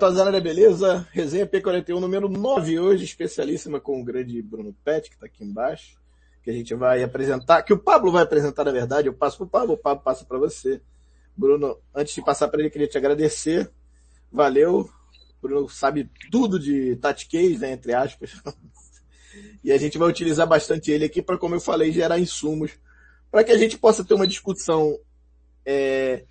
galera, Tazana, beleza? Resenha P41 número 9 hoje, especialíssima com o grande Bruno Pet, que está aqui embaixo, que a gente vai apresentar, que o Pablo vai apresentar na verdade, eu passo para o Pablo, o Pablo passa para você. Bruno, antes de passar para ele, queria te agradecer, valeu, Bruno sabe tudo de Tati né, entre aspas, e a gente vai utilizar bastante ele aqui para, como eu falei, gerar insumos, para que a gente possa ter uma discussão é,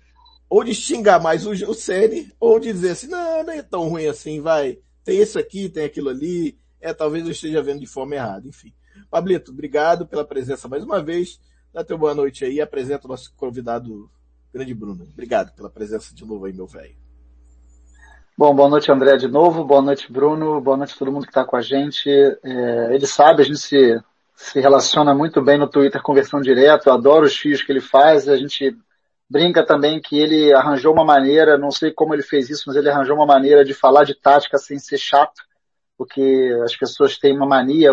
ou de xingar mais o, o Sene, ou de dizer assim, não, não é tão ruim assim, vai. Tem isso aqui, tem aquilo ali. É, talvez eu esteja vendo de forma errada, enfim. Pablito, obrigado pela presença mais uma vez. Dá teu boa noite aí apresenta o nosso convidado, grande Bruno. Obrigado pela presença de novo aí, meu velho. Bom, boa noite, André, de novo. Boa noite, Bruno. Boa noite a todo mundo que está com a gente. É, ele sabe, a gente se, se relaciona muito bem no Twitter, conversão direto. Eu adoro os fios que ele faz. A gente brinca também que ele arranjou uma maneira, não sei como ele fez isso, mas ele arranjou uma maneira de falar de tática sem ser chato, porque as pessoas têm uma mania,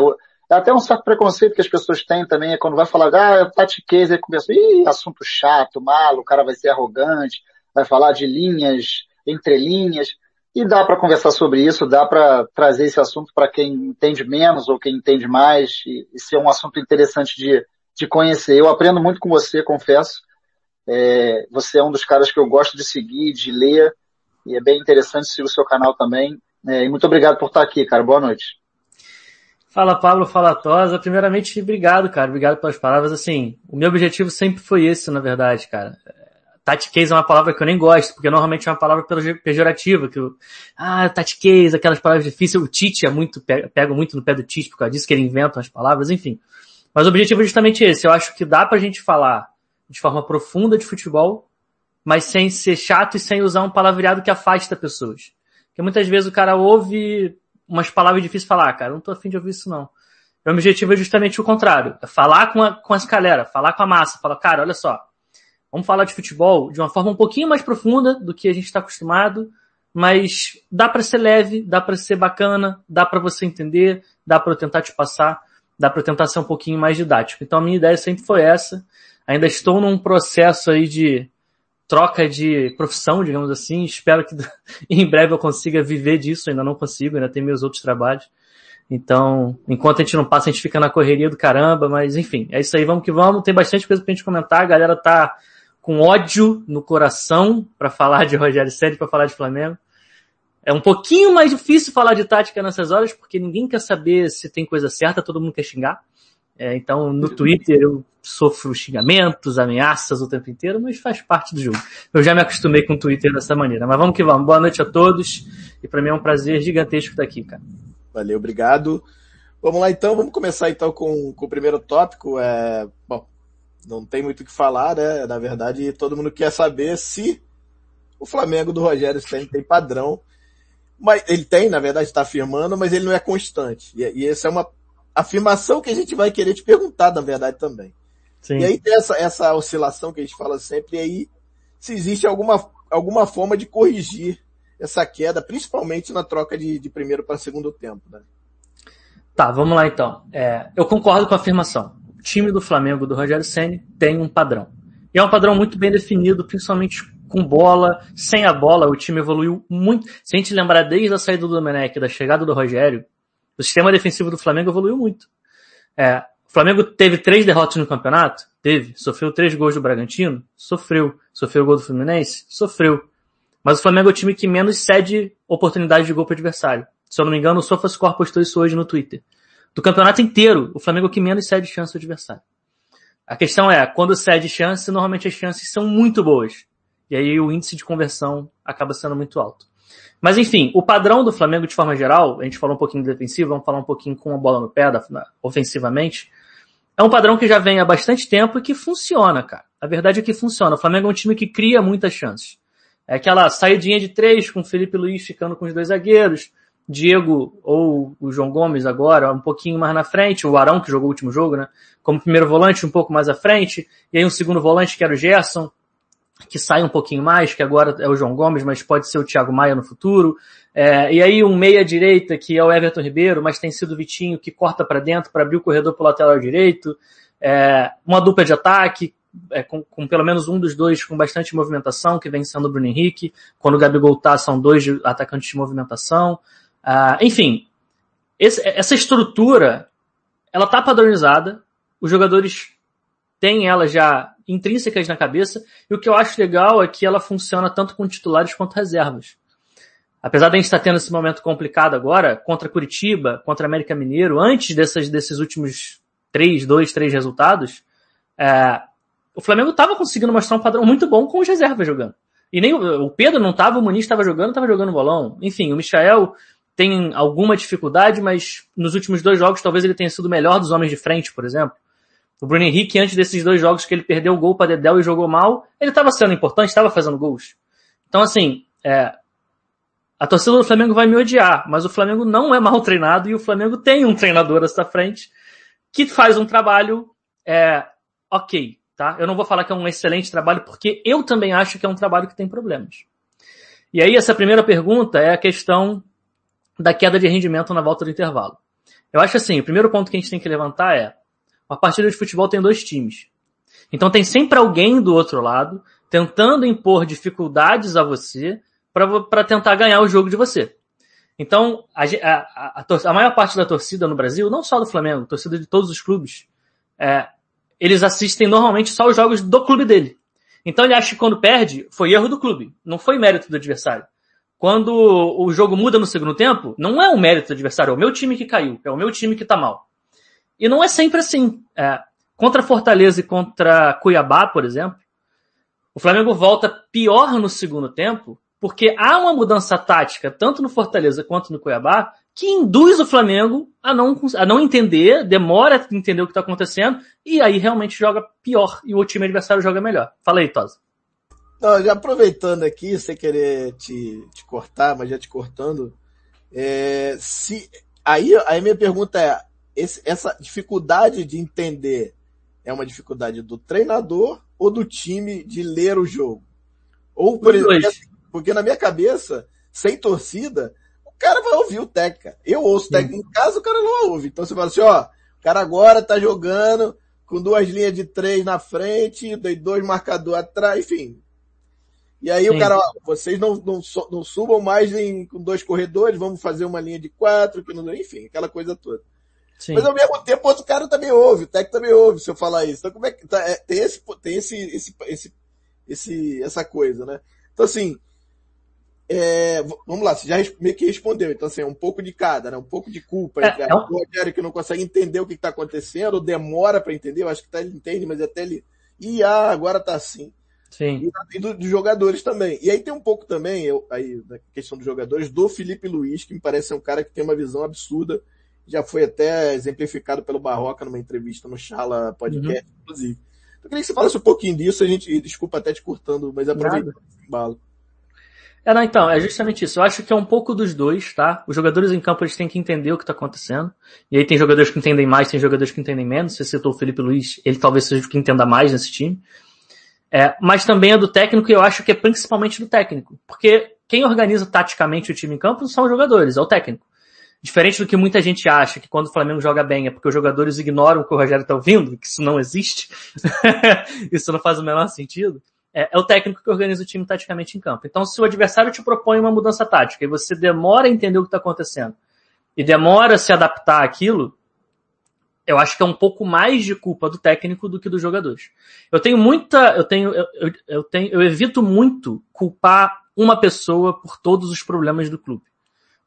é até um certo preconceito que as pessoas têm também, é quando vai falar, ah, é tatiquez, aí começa, ih, assunto chato, malo, o cara vai ser arrogante, vai falar de linhas, entrelinhas, e dá para conversar sobre isso, dá para trazer esse assunto para quem entende menos ou quem entende mais, e, e ser um assunto interessante de, de conhecer. Eu aprendo muito com você, confesso, é, você é um dos caras que eu gosto de seguir, de ler, e é bem interessante seguir o seu canal também. É, e muito obrigado por estar aqui, cara. Boa noite. Fala Pablo, fala Tosa. Primeiramente, obrigado, cara. Obrigado pelas palavras. Assim, o meu objetivo sempre foi esse, na verdade, cara. Tatiquez é uma palavra que eu nem gosto, porque normalmente é uma palavra pejorativa, que eu, ah, tatiquez, aquelas palavras difíceis, o Tite é muito, pego muito no pé do Tite por causa disso, que ele inventa as palavras, enfim. Mas o objetivo é justamente esse. Eu acho que dá pra gente falar de forma profunda de futebol, mas sem ser chato e sem usar um palavreado que afasta pessoas. Porque muitas vezes o cara ouve umas palavras difíceis de falar, ah, cara, não tô afim de ouvir isso não. O objetivo é justamente o contrário. É falar com, a, com as galera, falar com a massa, falar, cara, olha só, vamos falar de futebol de uma forma um pouquinho mais profunda do que a gente está acostumado, mas dá para ser leve, dá para ser bacana, dá para você entender, dá para eu tentar te passar, dá para tentar ser um pouquinho mais didático. Então a minha ideia sempre foi essa. Ainda estou num processo aí de troca de profissão, digamos assim. Espero que em breve eu consiga viver disso. Ainda não consigo, ainda tem meus outros trabalhos. Então, enquanto a gente não passa, a gente fica na correria do caramba, mas enfim, é isso aí, vamos que vamos. Tem bastante coisa pra gente comentar. A galera tá com ódio no coração para falar de Rogério Ceni, para falar de Flamengo. É um pouquinho mais difícil falar de tática nessas horas, porque ninguém quer saber se tem coisa certa, todo mundo quer xingar. É, então, no Twitter eu sofro xingamentos, ameaças o tempo inteiro, mas faz parte do jogo. Eu já me acostumei com o Twitter dessa maneira. Mas vamos que vamos. Boa noite a todos. E para mim é um prazer gigantesco estar aqui, cara. Valeu, obrigado. Vamos lá então, vamos começar então com, com o primeiro tópico. É, bom, não tem muito o que falar, né? Na verdade, todo mundo quer saber se o Flamengo do Rogério Senna tem padrão. Mas ele tem, na verdade, está afirmando, mas ele não é constante. E, e essa é uma afirmação que a gente vai querer te perguntar, na verdade, também. Sim. E aí tem essa, essa oscilação que a gente fala sempre, e aí se existe alguma, alguma forma de corrigir essa queda, principalmente na troca de, de primeiro para segundo tempo, né? Tá, vamos lá então. É, eu concordo com a afirmação. O time do Flamengo do Rogério Ceni tem um padrão. E é um padrão muito bem definido, principalmente com bola, sem a bola, o time evoluiu muito. Se a gente lembrar desde a saída do Domenech, da chegada do Rogério, o sistema defensivo do Flamengo evoluiu muito. É, o Flamengo teve três derrotas no campeonato? Teve. Sofreu três gols do Bragantino? Sofreu. Sofreu o gol do Fluminense? Sofreu. Mas o Flamengo é o time que menos cede oportunidade de gol para o adversário. Se eu não me engano, o SofaScore postou isso hoje no Twitter. Do campeonato inteiro, o Flamengo é o que menos cede chance ao adversário. A questão é, quando cede chance, normalmente as chances são muito boas. E aí o índice de conversão acaba sendo muito alto. Mas enfim, o padrão do Flamengo de forma geral, a gente falou um pouquinho de defensivo, vamos falar um pouquinho com a bola no pé, da, ofensivamente. É um padrão que já vem há bastante tempo e que funciona, cara. A verdade é que funciona. O Flamengo é um time que cria muitas chances. É aquela saidinha de três com o Felipe Luiz ficando com os dois zagueiros, Diego ou o João Gomes agora, um pouquinho mais na frente, o Arão que jogou o último jogo, né? Como primeiro volante um pouco mais à frente, e aí um segundo volante que era o Gerson, que sai um pouquinho mais, que agora é o João Gomes, mas pode ser o Thiago Maia no futuro. É, e aí um meia direita que é o Everton Ribeiro, mas tem sido o Vitinho que corta para dentro para abrir o corredor pro lateral direito. É, uma dupla de ataque é, com, com, pelo menos um dos dois com bastante movimentação, que vem sendo o Bruno Henrique. Quando o Gabigol tá, são dois atacantes de movimentação. Uh, enfim, esse, essa estrutura, ela tá padronizada, os jogadores têm ela já intrínsecas na cabeça, e o que eu acho legal é que ela funciona tanto com titulares quanto reservas. Apesar de a gente estar tendo esse momento complicado agora, contra Curitiba, contra América Mineiro, antes dessas, desses últimos três, dois, três resultados, é, o Flamengo estava conseguindo mostrar um padrão muito bom com os reservas jogando. E nem o Pedro não estava, o Muniz estava jogando, estava jogando bolão. Enfim, o Michael tem alguma dificuldade, mas nos últimos dois jogos talvez ele tenha sido o melhor dos homens de frente, por exemplo. O Bruno Henrique, antes desses dois jogos que ele perdeu o gol para Dedel e jogou mal, ele estava sendo importante, estava fazendo gols. Então, assim, é, a torcida do Flamengo vai me odiar, mas o Flamengo não é mal treinado e o Flamengo tem um treinador essa frente que faz um trabalho é, ok, tá? Eu não vou falar que é um excelente trabalho porque eu também acho que é um trabalho que tem problemas. E aí essa primeira pergunta é a questão da queda de rendimento na volta do intervalo. Eu acho assim, o primeiro ponto que a gente tem que levantar é uma partida de futebol tem dois times. Então tem sempre alguém do outro lado tentando impor dificuldades a você para tentar ganhar o jogo de você. Então, a, a, a, a, maior parte da torcida no Brasil, não só do Flamengo, torcida de todos os clubes, é, eles assistem normalmente só os jogos do clube dele. Então ele acha que quando perde, foi erro do clube, não foi mérito do adversário. Quando o jogo muda no segundo tempo, não é o mérito do adversário, é o meu time que caiu, é o meu time que tá mal. E não é sempre assim. É, contra Fortaleza e contra Cuiabá, por exemplo, o Flamengo volta pior no segundo tempo, porque há uma mudança tática, tanto no Fortaleza quanto no Cuiabá, que induz o Flamengo a não, a não entender, demora a entender o que está acontecendo, e aí realmente joga pior, e o time adversário joga melhor. Fala aí, Tosa. Não, já aproveitando aqui, sem querer te, te cortar, mas já te cortando, é, se, aí, aí minha pergunta é, esse, essa dificuldade de entender é uma dificuldade do treinador ou do time de ler o jogo? Ou, por exemplo, porque na minha cabeça, sem torcida, o cara vai ouvir o técnico. Eu ouço o técnico em casa, o cara não ouve. Então você fala assim, ó, o cara agora tá jogando com duas linhas de três na frente, dois marcadores atrás, enfim. E aí Sim. o cara, ó, vocês não, não, não subam mais em, com dois corredores, vamos fazer uma linha de quatro, que não, enfim, aquela coisa toda. Sim. Mas ao mesmo tempo, outro cara também ouve, o técnico também ouve se eu falar isso. Então como é que tá, é, tem esse, tem esse, esse, esse, esse, essa coisa, né? Então assim, é, vamos lá, você já meio que respondeu. Então, assim, é um pouco de cada, né? Um pouco de culpa. É, é um... O Rogério que não consegue entender o que está acontecendo, ou demora para entender, eu acho que tá, ele entende, mas até ele. E ah, agora tá assim. Sim. E, e do, dos jogadores também. E aí tem um pouco também, eu, aí, na questão dos jogadores, do Felipe Luiz, que me parece ser um cara que tem uma visão absurda já foi até exemplificado pelo Barroca numa entrevista no Chala Podcast, uhum. inclusive. Eu queria que você falasse um pouquinho disso, a gente, desculpa até te cortando, mas aproveita esse embalo. É, não, então, é justamente isso. Eu acho que é um pouco dos dois, tá? Os jogadores em campo, eles têm que entender o que tá acontecendo. E aí tem jogadores que entendem mais, tem jogadores que entendem menos. Você citou o Felipe Luiz, ele talvez seja o que entenda mais nesse time. É, mas também é do técnico e eu acho que é principalmente do técnico. Porque quem organiza taticamente o time em campo são os jogadores, é o técnico. Diferente do que muita gente acha, que quando o Flamengo joga bem é porque os jogadores ignoram o que o Rogério está ouvindo, que isso não existe. isso não faz o menor sentido. É, é, o técnico que organiza o time taticamente em campo. Então, se o adversário te propõe uma mudança tática e você demora a entender o que está acontecendo e demora a se adaptar àquilo, eu acho que é um pouco mais de culpa do técnico do que dos jogadores. Eu tenho muita, eu tenho, eu, eu, eu tenho, eu evito muito culpar uma pessoa por todos os problemas do clube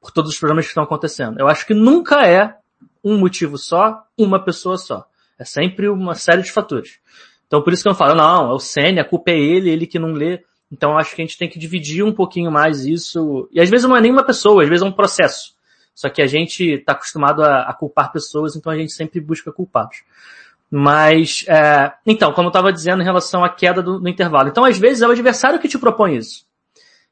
por todos os problemas que estão acontecendo. Eu acho que nunca é um motivo só, uma pessoa só. É sempre uma série de fatores. Então por isso que eu falo, não, é o Senna, a culpa é ele, ele que não lê. Então acho que a gente tem que dividir um pouquinho mais isso. E às vezes não é nem uma pessoa, às vezes é um processo. Só que a gente está acostumado a, a, culpar pessoas, então a gente sempre busca culpados. Mas, é, então, como eu estava dizendo em relação à queda do, do intervalo. Então, às vezes é o adversário que te propõe isso.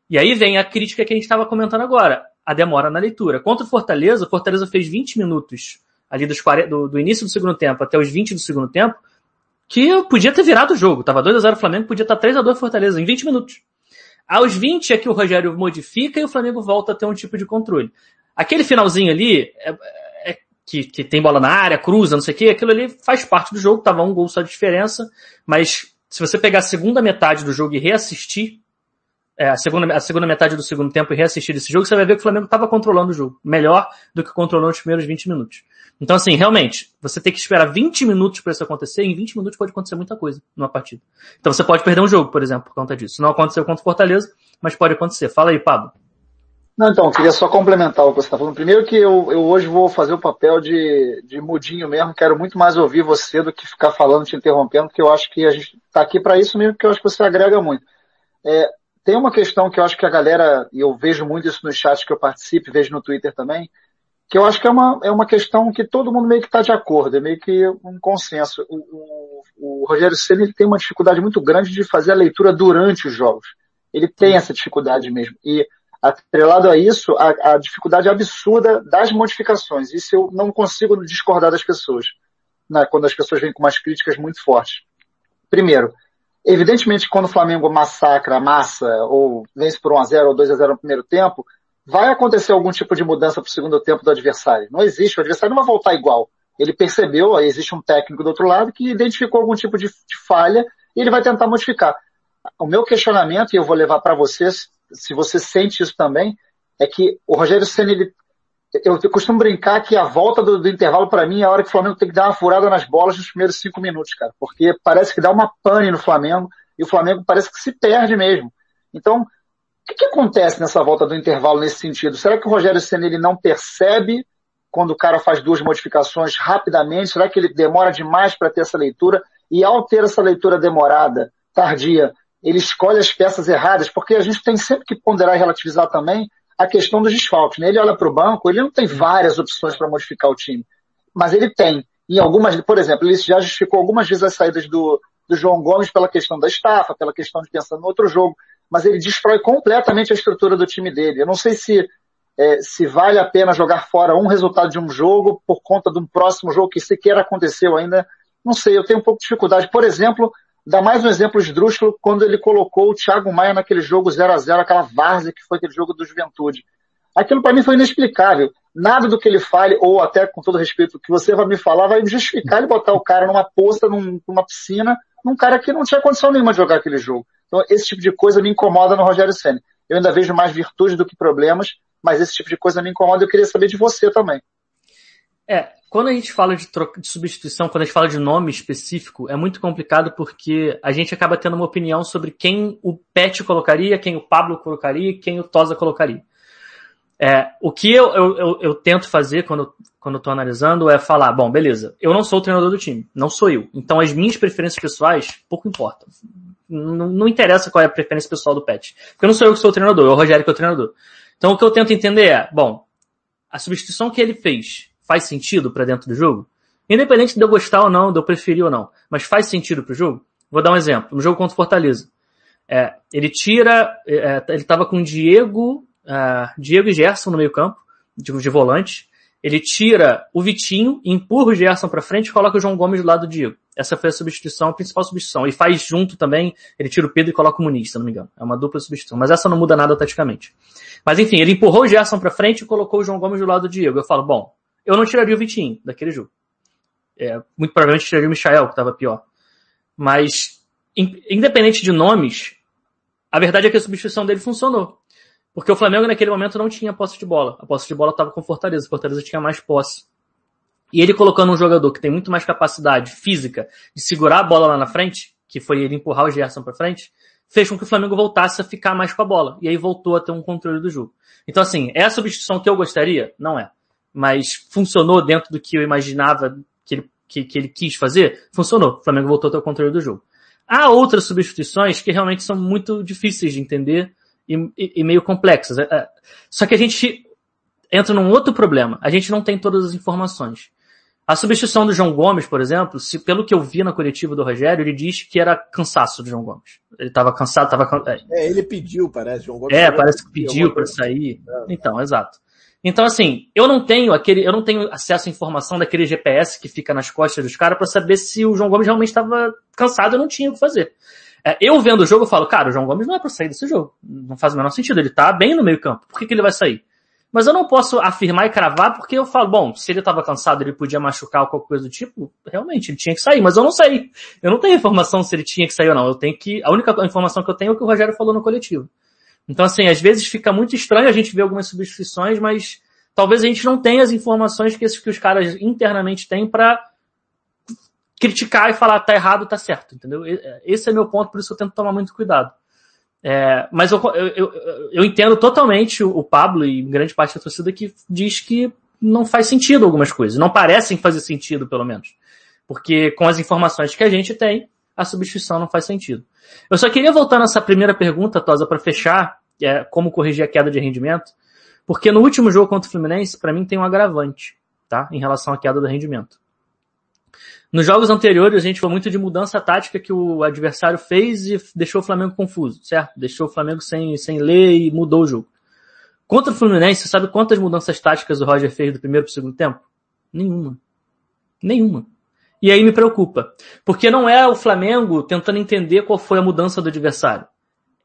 E aí vem a crítica que a gente estava comentando agora a demora na leitura. Contra o Fortaleza, o Fortaleza fez 20 minutos ali dos 40, do, do, início do segundo tempo até os 20 do segundo tempo, que podia ter virado o jogo. Tava 2 a 0 o Flamengo, podia estar 3 a 2 Fortaleza em 20 minutos. Aos 20 é que o Rogério modifica e o Flamengo volta a ter um tipo de controle. Aquele finalzinho ali, é, é, que, que tem bola na área, cruza, não sei o que, aquilo ali faz parte do jogo, tava um gol só de diferença, mas se você pegar a segunda metade do jogo e reassistir, é, a, segunda, a segunda metade do segundo tempo e reassistir esse jogo, você vai ver que o Flamengo estava controlando o jogo. Melhor do que controlou nos primeiros 20 minutos. Então, assim, realmente, você tem que esperar 20 minutos para isso acontecer, e em 20 minutos pode acontecer muita coisa numa partida. Então você pode perder um jogo, por exemplo, por conta disso. Não aconteceu contra o Fortaleza, mas pode acontecer. Fala aí, Pablo. Não, então, queria só complementar o que você está falando. Primeiro que eu, eu hoje vou fazer o papel de, de mudinho mesmo, quero muito mais ouvir você do que ficar falando, te interrompendo, porque eu acho que a gente está aqui para isso mesmo, porque eu acho que você agrega muito. É, tem uma questão que eu acho que a galera, e eu vejo muito isso nos chats que eu participo, vejo no Twitter também, que eu acho que é uma, é uma questão que todo mundo meio que está de acordo, é meio que um consenso. O, o, o Rogério Senna tem uma dificuldade muito grande de fazer a leitura durante os jogos. Ele tem essa dificuldade mesmo. E atrelado a isso, a, a dificuldade absurda das modificações. Isso eu não consigo discordar das pessoas, né, quando as pessoas vêm com umas críticas muito fortes. Primeiro, evidentemente quando o Flamengo massacra, massa, ou vence por 1x0 ou 2x0 no primeiro tempo, vai acontecer algum tipo de mudança para o segundo tempo do adversário. Não existe, o adversário não vai voltar igual. Ele percebeu, existe um técnico do outro lado que identificou algum tipo de, de falha e ele vai tentar modificar. O meu questionamento, e eu vou levar para vocês, se você sente isso também, é que o Rogério Senna, ele, eu, costumo brincar que a volta do, do intervalo para mim é a hora que o Flamengo tem que dar uma furada nas bolas nos primeiros cinco minutos, cara, porque parece que dá uma pane no Flamengo e o Flamengo parece que se perde mesmo. Então, que, que acontece nessa volta do intervalo nesse sentido? Será que o Rogério Senna ele não percebe quando o cara faz duas modificações rapidamente? Será que ele demora demais para ter essa leitura? E ao ter essa leitura demorada, tardia, ele escolhe as peças erradas, porque a gente tem sempre que ponderar e relativizar também a questão dos desfalques. Né? Ele olha para o banco, ele não tem várias opções para modificar o time, mas ele tem. Em algumas, por exemplo, ele já justificou algumas vezes as saídas do, do João Gomes pela questão da estafa, pela questão de pensar no outro jogo mas ele destrói completamente a estrutura do time dele. Eu não sei se, é, se vale a pena jogar fora um resultado de um jogo por conta de um próximo jogo que sequer aconteceu ainda. Não sei, eu tenho um pouco de dificuldade. Por exemplo, dá mais um exemplo esdrúxulo quando ele colocou o Thiago Maia naquele jogo 0 a 0 aquela várzea que foi aquele jogo do Juventude. Aquilo para mim foi inexplicável. Nada do que ele fale, ou até com todo respeito, que você vai me falar, vai justificar ele botar o cara numa poça, num, numa piscina, num cara que não tinha condição nenhuma de jogar aquele jogo. Então, esse tipo de coisa me incomoda no Rogério Senna. Eu ainda vejo mais virtudes do que problemas, mas esse tipo de coisa me incomoda e eu queria saber de você também. É, quando a gente fala de, troca, de substituição, quando a gente fala de nome específico, é muito complicado porque a gente acaba tendo uma opinião sobre quem o Pet colocaria, quem o Pablo colocaria, quem o Tosa colocaria. É, o que eu, eu, eu, eu, tento fazer quando, quando eu tô analisando é falar, bom, beleza, eu não sou o treinador do time, não sou eu. Então as minhas preferências pessoais pouco importam. Não, não interessa qual é a preferência pessoal do Pet. Porque não sou eu que sou o treinador, é o Rogério que é o treinador. Então o que eu tento entender é, bom, a substituição que ele fez faz sentido para dentro do jogo? Independente de eu gostar ou não, de eu preferir ou não, mas faz sentido pro jogo? Vou dar um exemplo. No jogo contra o Fortaleza. É, ele tira, é, ele tava com Diego, uh, Diego e Gerson no meio campo, de, de volante. Ele tira o Vitinho, empurra o Gerson para frente e coloca o João Gomes do lado do Diego. Essa foi a substituição, a principal substituição. E faz junto também, ele tira o Pedro e coloca o Muniz, se não me engano. É uma dupla substituição. Mas essa não muda nada taticamente. Mas enfim, ele empurrou o Gerson para frente e colocou o João Gomes do lado do Diego. Eu falo, bom, eu não tiraria o Vitinho daquele jogo. É, muito provavelmente tiraria o Michael, que estava pior. Mas, independente de nomes, a verdade é que a substituição dele funcionou. Porque o Flamengo naquele momento não tinha posse de bola. A posse de bola estava com Fortaleza. Fortaleza tinha mais posse. E ele colocando um jogador que tem muito mais capacidade física de segurar a bola lá na frente, que foi ele empurrar o Gerson para frente, fez com que o Flamengo voltasse a ficar mais com a bola. E aí voltou a ter um controle do jogo. Então assim, é a substituição que eu gostaria? Não é. Mas funcionou dentro do que eu imaginava que ele, que, que ele quis fazer? Funcionou. O Flamengo voltou a ter o controle do jogo. Há outras substituições que realmente são muito difíceis de entender e, e, e meio complexas. É, é, só que a gente entra num outro problema. A gente não tem todas as informações. A substituição do João Gomes, por exemplo, se, pelo que eu vi na coletiva do Rogério, ele diz que era cansaço do João Gomes. Ele estava cansado, estava. É. é, ele pediu, parece. João Gomes é, parece que pediu para sair. É. Então, exato. Então, assim, eu não tenho aquele, eu não tenho acesso à informação daquele GPS que fica nas costas dos caras para saber se o João Gomes realmente estava cansado e não tinha o que fazer. É, eu vendo o jogo, eu falo, cara, o João Gomes não é para sair desse jogo. Não faz o menor sentido. Ele tá bem no meio campo. Por que, que ele vai sair? Mas eu não posso afirmar e cravar porque eu falo, bom, se ele estava cansado, ele podia machucar ou qualquer coisa do tipo, realmente, ele tinha que sair, mas eu não sei. Eu não tenho informação se ele tinha que sair ou não. Eu tenho que, a única informação que eu tenho é o que o Rogério falou no coletivo. Então assim, às vezes fica muito estranho a gente ver algumas substituições, mas talvez a gente não tenha as informações que, esses, que os caras internamente têm para criticar e falar tá errado, tá certo, entendeu? Esse é meu ponto, por isso eu tento tomar muito cuidado. É, mas eu, eu, eu, eu, entendo totalmente o Pablo e grande parte da torcida que diz que não faz sentido algumas coisas. Não parecem fazer sentido, pelo menos. Porque com as informações que a gente tem, a substituição não faz sentido. Eu só queria voltar nessa primeira pergunta, Tosa, para fechar, é, como corrigir a queda de rendimento. Porque no último jogo contra o Fluminense, para mim tem um agravante, tá? Em relação à queda do rendimento. Nos jogos anteriores, a gente falou muito de mudança tática que o adversário fez e deixou o Flamengo confuso, certo? Deixou o Flamengo sem, sem ler e mudou o jogo. Contra o Fluminense, você sabe quantas mudanças táticas o Roger fez do primeiro para o segundo tempo? Nenhuma. Nenhuma. E aí me preocupa. Porque não é o Flamengo tentando entender qual foi a mudança do adversário.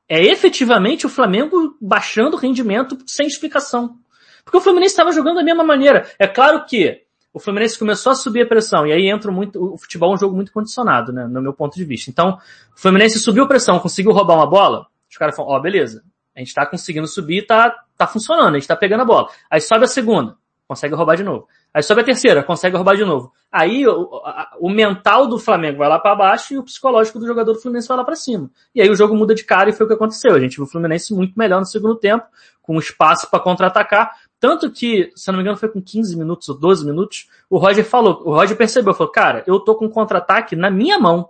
É efetivamente o Flamengo baixando o rendimento sem explicação. Porque o Fluminense estava jogando da mesma maneira. É claro que o Fluminense começou a subir a pressão, e aí entra muito, o futebol é um jogo muito condicionado, né, no meu ponto de vista. Então, o Fluminense subiu a pressão, conseguiu roubar uma bola, os caras falam, ó, oh, beleza, a gente tá conseguindo subir, tá, tá funcionando, a gente tá pegando a bola. Aí sobe a segunda, consegue roubar de novo. Aí sobe a terceira, consegue roubar de novo. Aí o, o mental do Flamengo vai lá para baixo e o psicológico do jogador do Fluminense vai lá para cima. E aí o jogo muda de cara e foi o que aconteceu. A gente viu o Fluminense muito melhor no segundo tempo, com espaço para contra-atacar. Tanto que, se não me engano, foi com 15 minutos ou 12 minutos, o Roger falou, o Roger percebeu, falou, cara, eu tô com contra-ataque na minha mão.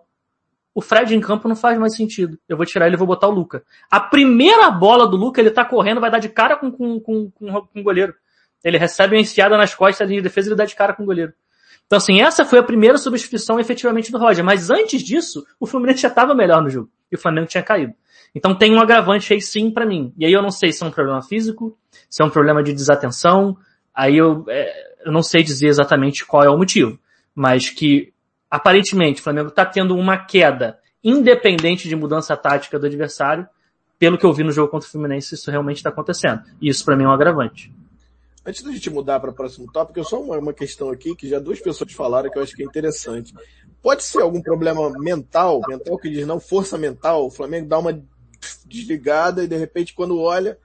O Fred em campo não faz mais sentido. Eu vou tirar ele e vou botar o Luca. A primeira bola do Luca, ele tá correndo, vai dar de cara com, com, com, com, com o goleiro. Ele recebe uma enfiada nas costas de defesa e ele dá de cara com o goleiro. Então, assim, essa foi a primeira substituição efetivamente do Roger. Mas antes disso, o Fluminense já estava melhor no jogo. E o Flamengo tinha caído. Então tem um agravante aí sim para mim. E aí eu não sei se é um problema físico, se é um problema de desatenção, aí eu, é, eu não sei dizer exatamente qual é o motivo. Mas que aparentemente o Flamengo está tendo uma queda independente de mudança tática do adversário. Pelo que eu vi no jogo contra o Fluminense, isso realmente está acontecendo. E isso para mim é um agravante. Antes da gente mudar para o próximo tópico, eu só uma, uma questão aqui que já duas pessoas falaram que eu acho que é interessante. Pode ser algum problema mental, mental que diz não, força mental, o Flamengo dá uma desligada e de repente quando olha,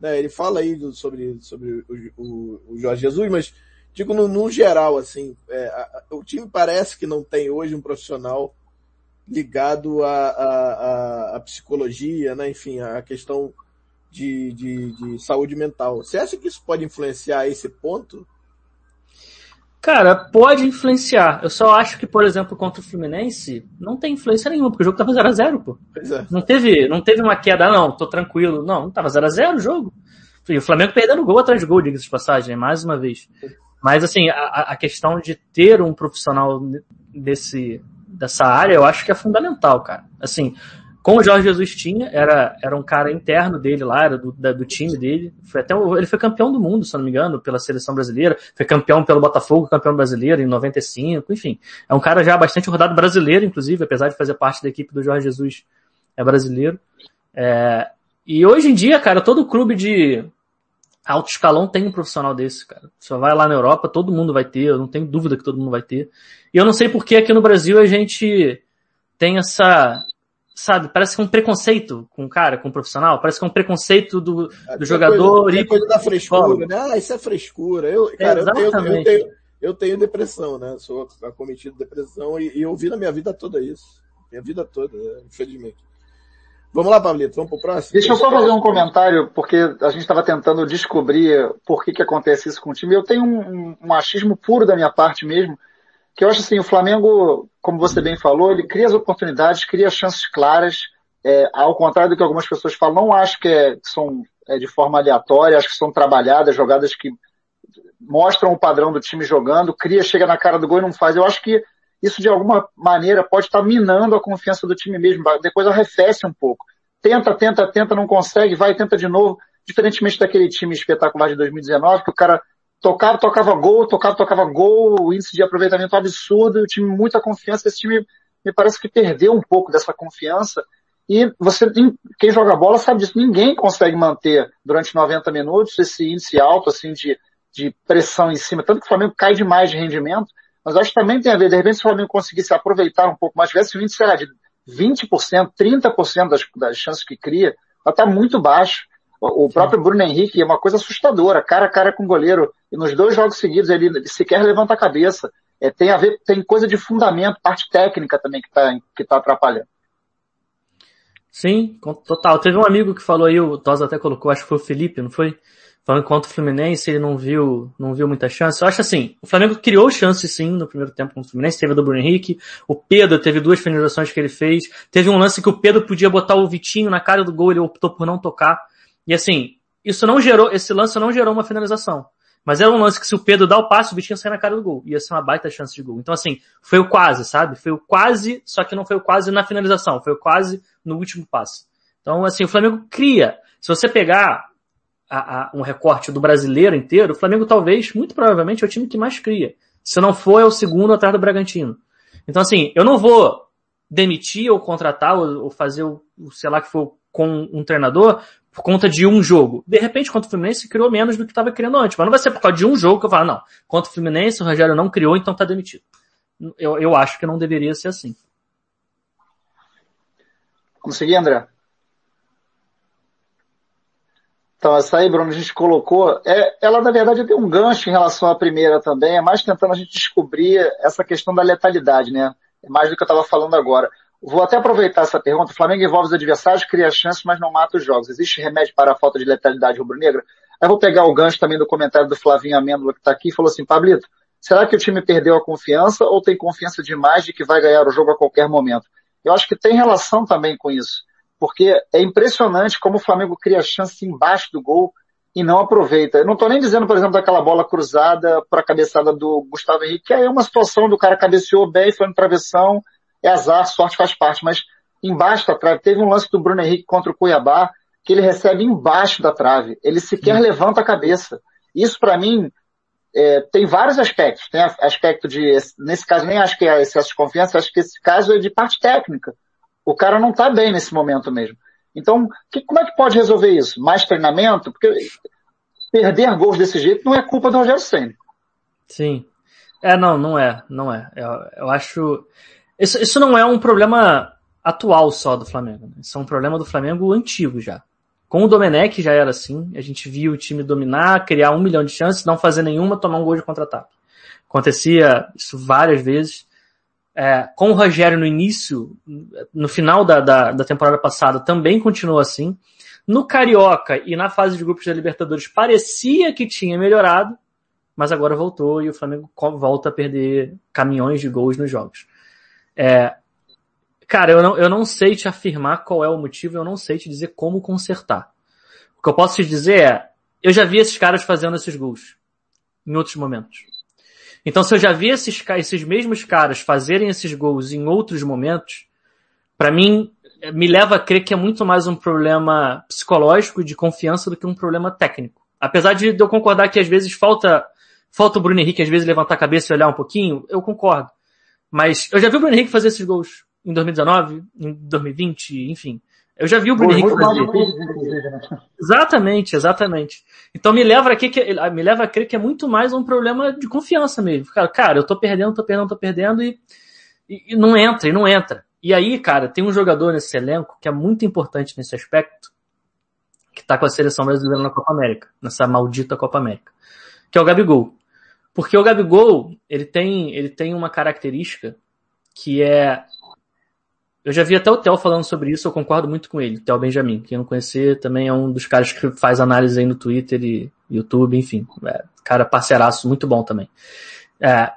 né, ele fala aí sobre, sobre o, o, o, Jorge Jesus, mas digo no, no geral, assim, é, a, o time parece que não tem hoje um profissional ligado à a, a, a, psicologia, né, enfim, a questão de, de, de saúde mental. Você acha que isso pode influenciar esse ponto? Cara, pode influenciar. Eu só acho que, por exemplo, contra o Fluminense, não tem influência nenhuma, porque o jogo tava 0x0, pô. É. Não teve, não teve uma queda, não, tô tranquilo. Não, tava 0x0 o jogo. E o Flamengo perdendo gol atrás de gol, diga-se de passagem, mais uma vez. Mas assim, a, a questão de ter um profissional desse, dessa área, eu acho que é fundamental, cara. Assim, como o Jorge Jesus tinha, era, era um cara interno dele lá, era do, da, do time dele. Foi até ele foi campeão do mundo, se não me engano, pela seleção brasileira. Foi campeão pelo Botafogo, campeão brasileiro em 95, enfim. É um cara já bastante rodado brasileiro, inclusive, apesar de fazer parte da equipe do Jorge Jesus, é brasileiro. É, e hoje em dia, cara, todo clube de alto escalão tem um profissional desse, cara. Você vai lá na Europa, todo mundo vai ter, eu não tenho dúvida que todo mundo vai ter. E eu não sei por que aqui no Brasil a gente tem essa, sabe, parece que é um preconceito com o cara, com o profissional, parece que é um preconceito do, do jogador. Coisa, e coisa da frescura, né? Ah, isso é frescura. Eu, cara, eu tenho, eu, tenho, eu tenho, depressão, né? Sou acometido de depressão e, e eu vi na minha vida toda isso. Minha vida toda, né? infelizmente. Vamos lá, Pablito, vamos pro próximo? Deixa eu só fazer um comentário, porque a gente estava tentando descobrir por que, que acontece isso com o time. Eu tenho um, um achismo puro da minha parte mesmo, que eu acho assim, o Flamengo, como você bem falou, ele cria as oportunidades, cria chances claras, é, ao contrário do que algumas pessoas falam, não acho que, é, que são é, de forma aleatória, acho que são trabalhadas, jogadas que mostram o padrão do time jogando, cria, chega na cara do gol e não faz. Eu acho que isso de alguma maneira pode estar minando a confiança do time mesmo, depois arrefece um pouco. Tenta, tenta, tenta, não consegue, vai, tenta de novo, diferentemente daquele time espetacular de 2019, que o cara tocava, tocava gol, tocava, tocava gol, o índice de aproveitamento absurdo, o time muita confiança, esse time me parece que perdeu um pouco dessa confiança E você, quem joga bola sabe disso, ninguém consegue manter durante 90 minutos esse índice alto, assim, de, de pressão em cima. Tanto que o Flamengo cai demais de rendimento, mas acho que também tem a ver, de repente, se o Flamengo conseguisse aproveitar um pouco mais, tivesse um índice, sei lá, de 20%, 30% das, das chances que cria, ela está muito baixo. O próprio Bruno Henrique é uma coisa assustadora, cara a cara com o goleiro, e nos dois jogos seguidos ele, sequer levanta a cabeça. É, tem a ver, tem coisa de fundamento, parte técnica também que está que tá atrapalhando. Sim, total. Teve um amigo que falou aí, o Tosa até colocou, acho que foi o Felipe, não foi? Falando contra o Fluminense, ele não viu, não viu muita chance. Eu acho assim, o Flamengo criou chances sim no primeiro tempo contra o Fluminense, teve a do Bruno Henrique, o Pedro teve duas finalizações que ele fez, teve um lance que o Pedro podia botar o Vitinho na cara do gol, ele optou por não tocar. E assim, isso não gerou, esse lance não gerou uma finalização. Mas era um lance que se o Pedro dá o passe, o Vitinho sai na cara do gol. Ia ser uma baita chance de gol. Então assim, foi o quase, sabe? Foi o quase, só que não foi o quase na finalização, foi o quase no último passe. Então assim, o Flamengo cria. Se você pegar a, a, um recorte do brasileiro inteiro, o Flamengo talvez, muito provavelmente, é o time que mais cria. Se não for, é o segundo atrás do Bragantino. Então assim, eu não vou demitir ou contratar ou, ou fazer o, sei lá que for com um treinador por conta de um jogo. De repente, contra o Fluminense, criou menos do que estava criando antes. Mas não vai ser por causa de um jogo que eu falo, não, contra o Fluminense, o Rogério não criou, então está demitido. Eu, eu acho que não deveria ser assim. Consegui, André? Então, essa aí, Bruno, a gente colocou, é, ela na verdade tem um gancho em relação à primeira também, é mais tentando a gente descobrir essa questão da letalidade, né? É mais do que eu estava falando agora. Vou até aproveitar essa pergunta. O Flamengo envolve os adversários, cria chances, mas não mata os jogos. Existe remédio para a falta de letalidade rubro-negra? Aí vou pegar o gancho também do comentário do Flavinho Amêndola que está aqui e falou assim, Pablito, será que o time perdeu a confiança ou tem confiança demais de que vai ganhar o jogo a qualquer momento? Eu acho que tem relação também com isso. Porque é impressionante como o Flamengo cria chance embaixo do gol e não aproveita. Eu não estou nem dizendo, por exemplo, daquela bola cruzada para a cabeçada do Gustavo Henrique, que aí é uma situação do cara cabeceou bem, foi no travessão, é azar, sorte faz parte, mas embaixo da trave, teve um lance do Bruno Henrique contra o Cuiabá, que ele recebe embaixo da trave, ele sequer hum. levanta a cabeça. Isso para mim é, tem vários aspectos. Tem aspecto de, nesse caso nem acho que é excesso de confiança, acho que esse caso é de parte técnica. O cara não tá bem nesse momento mesmo. Então, que, como é que pode resolver isso? Mais treinamento? Porque perder gols desse jeito não é culpa do Rogério Senna. Sim. É, não, não é, não é. Eu, eu acho, isso, isso não é um problema atual só do Flamengo. Né? Isso é um problema do Flamengo antigo já. Com o Domenech já era assim. A gente viu o time dominar, criar um milhão de chances, não fazer nenhuma, tomar um gol de contra-ataque. Acontecia isso várias vezes. É, com o Rogério no início, no final da, da, da temporada passada, também continuou assim. No Carioca e na fase de grupos da Libertadores parecia que tinha melhorado, mas agora voltou e o Flamengo volta a perder caminhões de gols nos jogos. É, cara, eu não, eu não sei te afirmar qual é o motivo, eu não sei te dizer como consertar. O que eu posso te dizer é, eu já vi esses caras fazendo esses gols em outros momentos. Então, se eu já vi esses, esses mesmos caras fazerem esses gols em outros momentos, para mim, me leva a crer que é muito mais um problema psicológico de confiança do que um problema técnico. Apesar de eu concordar que às vezes falta, falta o Bruno Henrique às vezes levantar a cabeça e olhar um pouquinho, eu concordo. Mas eu já vi o Bruno Henrique fazer esses gols em 2019, em 2020, enfim. Eu já vi o Bruno Henrique fazer. Né? Exatamente, exatamente. Então me leva, a que, me leva a crer que é muito mais um problema de confiança mesmo. Cara, cara eu tô perdendo, tô perdendo, tô perdendo e, e, e não entra, e não entra. E aí, cara, tem um jogador nesse elenco que é muito importante nesse aspecto, que tá com a seleção brasileira na Copa América, nessa maldita Copa América, que é o Gabigol. Porque o Gabigol, ele tem, ele tem uma característica que é eu já vi até o Theo falando sobre isso, eu concordo muito com ele, Theo Benjamin. Quem não conhecer também é um dos caras que faz análise aí no Twitter e YouTube, enfim. É, cara parceiraço, muito bom também. É,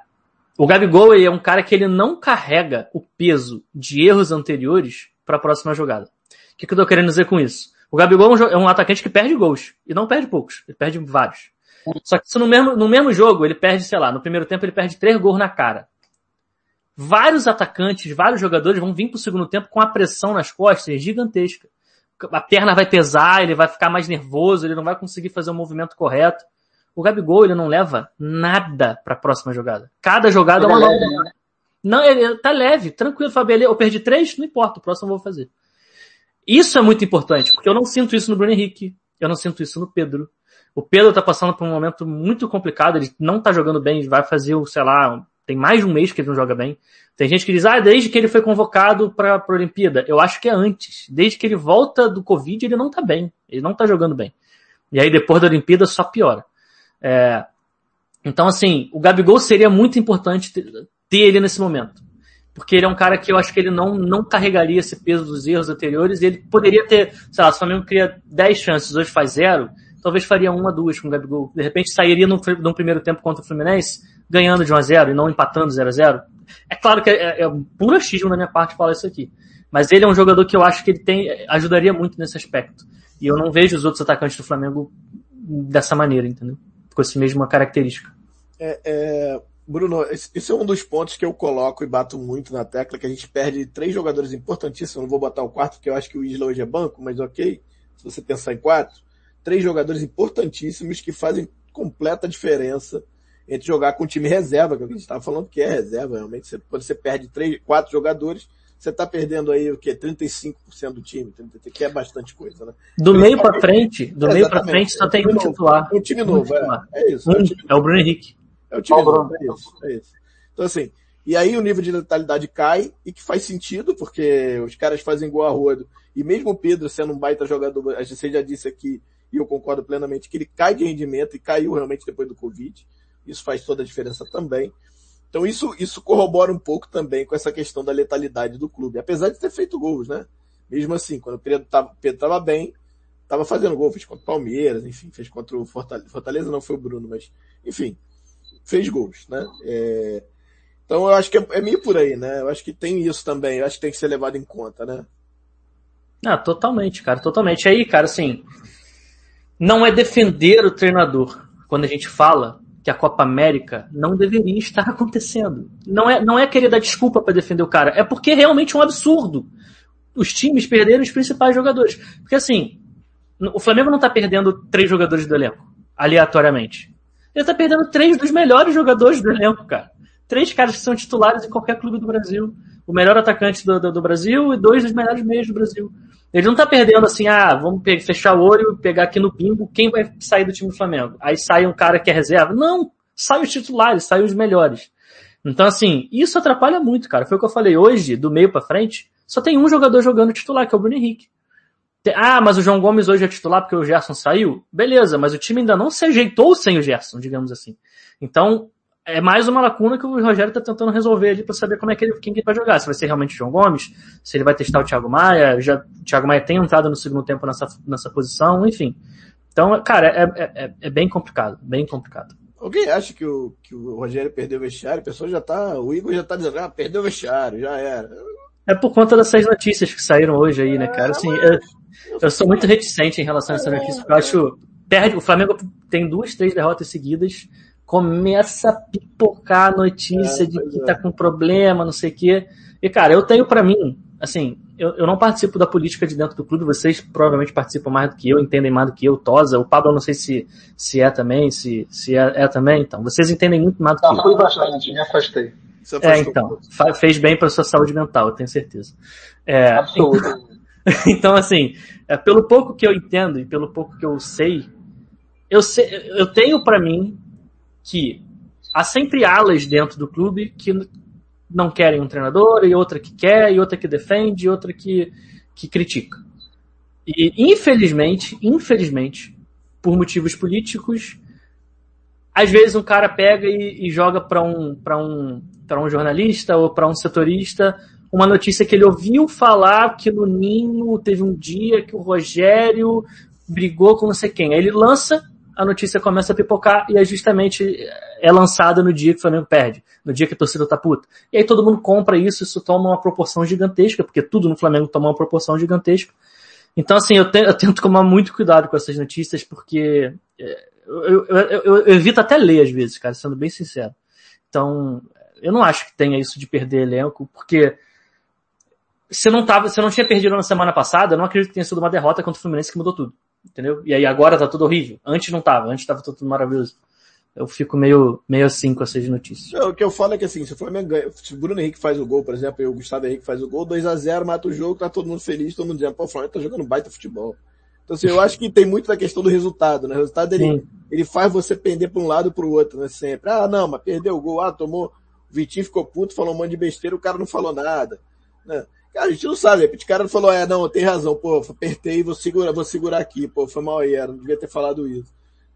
o Gabigol é um cara que ele não carrega o peso de erros anteriores para a próxima jogada. O que, que eu tô querendo dizer com isso? O Gabigol é um é atacante que perde gols. E não perde poucos, ele perde vários. Só que no mesmo, no mesmo jogo, ele perde, sei lá, no primeiro tempo ele perde três gols na cara. Vários atacantes, vários jogadores vão vir pro segundo tempo com a pressão nas costas gigantesca. A perna vai pesar, ele vai ficar mais nervoso, ele não vai conseguir fazer o movimento correto. O Gabigol, ele não leva nada para a próxima jogada. Cada jogada ele é uma nova. Né? Não, ele tá leve, tranquilo, Fabio. Eu perdi três, não importa, o próximo eu vou fazer. Isso é muito importante, porque eu não sinto isso no Bruno Henrique, eu não sinto isso no Pedro. O Pedro tá passando por um momento muito complicado, ele não tá jogando bem, vai fazer, sei lá, tem mais de um mês que ele não joga bem. Tem gente que diz, ah, desde que ele foi convocado para a Olimpíada. Eu acho que é antes. Desde que ele volta do Covid, ele não tá bem. Ele não tá jogando bem. E aí depois da Olimpíada só piora. É... Então assim, o Gabigol seria muito importante ter, ele nesse momento. Porque ele é um cara que eu acho que ele não, não carregaria esse peso dos erros anteriores ele poderia ter, sei lá, se o Flamengo cria 10 chances, hoje faz zero, talvez faria uma, duas com o Gabigol. De repente sairia no primeiro tempo contra o Fluminense, ganhando de 1 a 0 e não empatando 0 a 0 É claro que é, é, é puro achismo da minha parte falar isso aqui. Mas ele é um jogador que eu acho que ele tem, ajudaria muito nesse aspecto. E eu não vejo os outros atacantes do Flamengo dessa maneira, entendeu? Com essa mesma característica. É, é, Bruno, esse é um dos pontos que eu coloco e bato muito na tecla, que a gente perde três jogadores importantíssimos. Eu não vou botar o quarto, porque eu acho que o Isla hoje é banco, mas ok, se você pensar em quatro. Três jogadores importantíssimos que fazem completa diferença entre jogar com o time reserva, que é o que a gente estava falando, que é reserva, realmente. Você, quando você perde três, quatro jogadores, você está perdendo aí o quê? 35% do time, que é bastante coisa, né? Do meio para frente, do é, meio para frente só tem um titular. Um time novo, é, é, isso. Um, é, o, é o Bruno Henrique. É o time novo, é isso, é isso. Então assim, e aí o nível de letalidade cai, e que faz sentido, porque os caras fazem gol a rodo, e mesmo o Pedro sendo um baita jogador, a gente já disse aqui, e eu concordo plenamente, que ele cai de rendimento, e caiu realmente depois do Covid. Isso faz toda a diferença também. Então isso, isso corrobora um pouco também com essa questão da letalidade do clube. Apesar de ter feito gols, né? Mesmo assim, quando o Pedro estava Pedro tava bem, estava fazendo gol, fez contra o Palmeiras, enfim, fez contra o Fortaleza. Fortaleza não foi o Bruno, mas, enfim, fez gols, né? É... Então eu acho que é, é meio por aí, né? Eu acho que tem isso também, eu acho que tem que ser levado em conta, né? Ah, totalmente, cara, totalmente. Aí, cara, assim, não é defender o treinador quando a gente fala que a Copa América não deveria estar acontecendo. Não é, não é querer dar desculpa para defender o cara, é porque é realmente um absurdo. Os times perderam os principais jogadores. Porque assim, o Flamengo não está perdendo três jogadores do elenco, aleatoriamente. Ele está perdendo três dos melhores jogadores do elenco, cara. Três caras que são titulares em qualquer clube do Brasil. O melhor atacante do, do, do Brasil e dois dos melhores meios do Brasil. Ele não tá perdendo assim, ah, vamos fechar o olho e pegar aqui no bingo quem vai sair do time do Flamengo. Aí sai um cara que é reserva. Não, sai os titulares, sai os melhores. Então assim, isso atrapalha muito, cara. Foi o que eu falei hoje, do meio para frente, só tem um jogador jogando titular, que é o Bruno Henrique. Ah, mas o João Gomes hoje é titular porque o Gerson saiu? Beleza, mas o time ainda não se ajeitou sem o Gerson, digamos assim. Então, é mais uma lacuna que o Rogério está tentando resolver ali para saber como é que ele, quem que ele vai jogar. Se vai ser realmente o João Gomes, se ele vai testar o Thiago Maia, já, o Thiago Maia tem entrado no segundo tempo nessa, nessa posição, enfim. Então, cara, é, é, é, é bem complicado, bem complicado. Alguém acha que o, que o Rogério perdeu o vestiário? A pessoa já tá, o Igor já tá dizendo, ah, perdeu o vestiário, já era. É por conta dessas notícias que saíram hoje aí, né, cara? Assim, eu, eu sou muito reticente em relação a essa notícia, porque eu acho, perde, o Flamengo tem duas, três derrotas seguidas, começa a pipocar a notícia é, de que é. tá com problema, não sei o quê. E, cara, eu tenho para mim, assim, eu, eu não participo da política de dentro do clube, vocês provavelmente participam mais do que eu, entendem mais do que eu, Tosa, o Pablo eu não sei se, se é também, se, se é, é também, então, vocês entendem muito mais do não, que eu. Fui bastante, me afastei. É, então, fez bem para sua saúde mental, eu tenho certeza. É, Absoluto. Então, então, assim, é, pelo pouco que eu entendo e pelo pouco que eu sei, eu, sei, eu tenho para mim que há sempre alas dentro do clube que não querem um treinador, e outra que quer, e outra que defende, e outra que, que critica. E infelizmente, infelizmente, por motivos políticos, às vezes um cara pega e, e joga para um, um, um jornalista ou para um setorista uma notícia que ele ouviu falar que no Ninho teve um dia que o Rogério brigou com não sei quem. Aí ele lança a notícia começa a pipocar e é justamente é lançada no dia que o Flamengo perde, no dia que a torcida tá puta. E aí todo mundo compra isso, isso toma uma proporção gigantesca, porque tudo no Flamengo toma uma proporção gigantesca. Então assim, eu, te, eu tento tomar muito cuidado com essas notícias, porque é, eu, eu, eu, eu, evito até ler às vezes, cara, sendo bem sincero. Então, eu não acho que tenha isso de perder elenco, porque você não tava, você não tinha perdido na semana passada, eu não acredito que tenha sido uma derrota contra o Fluminense que mudou tudo entendeu? E aí agora tá tudo horrível. Antes não tava, antes tava tudo maravilhoso. eu fico meio, meio assim com essas notícias. Não, o que eu falo é que assim, se o Flamengo ganha, se o Bruno Henrique faz o gol, por exemplo, e o Gustavo Henrique faz o gol, 2 a 0 mata o jogo, tá todo mundo feliz, todo mundo dizendo, pô, o Flamengo tá jogando baita futebol. Então assim, eu acho que tem muito da questão do resultado, né? O resultado ele, ele faz você pender para um lado para o outro, né? Sempre. Ah, não, mas perdeu o gol, ah, tomou, o Vitinho ficou puto, falou um monte de besteira, o cara não falou nada. Né? Cara, a gente não sabe, o cara falou, é, não, tem razão, pô, apertei, vou segurar, vou segurar aqui, pô, foi mal aí, não devia ter falado isso.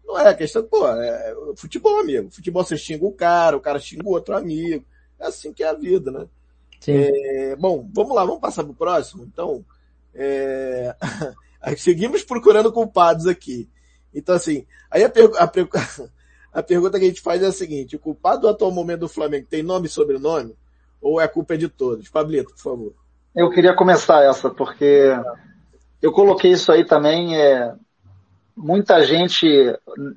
Não é a questão, pô, é futebol, amigo. Futebol você xinga o cara, o cara xinga o outro amigo. É assim que é a vida, né? Sim. É, bom, vamos lá, vamos passar pro próximo. Então, é, seguimos procurando culpados aqui. Então, assim, aí a, per, a, a, pergunta que a gente faz é a seguinte, o culpado do atual momento do Flamengo tem nome e sobrenome? Ou é a culpa de todos? Pablito, por favor. Eu queria começar essa, porque eu coloquei isso aí também, é, muita gente,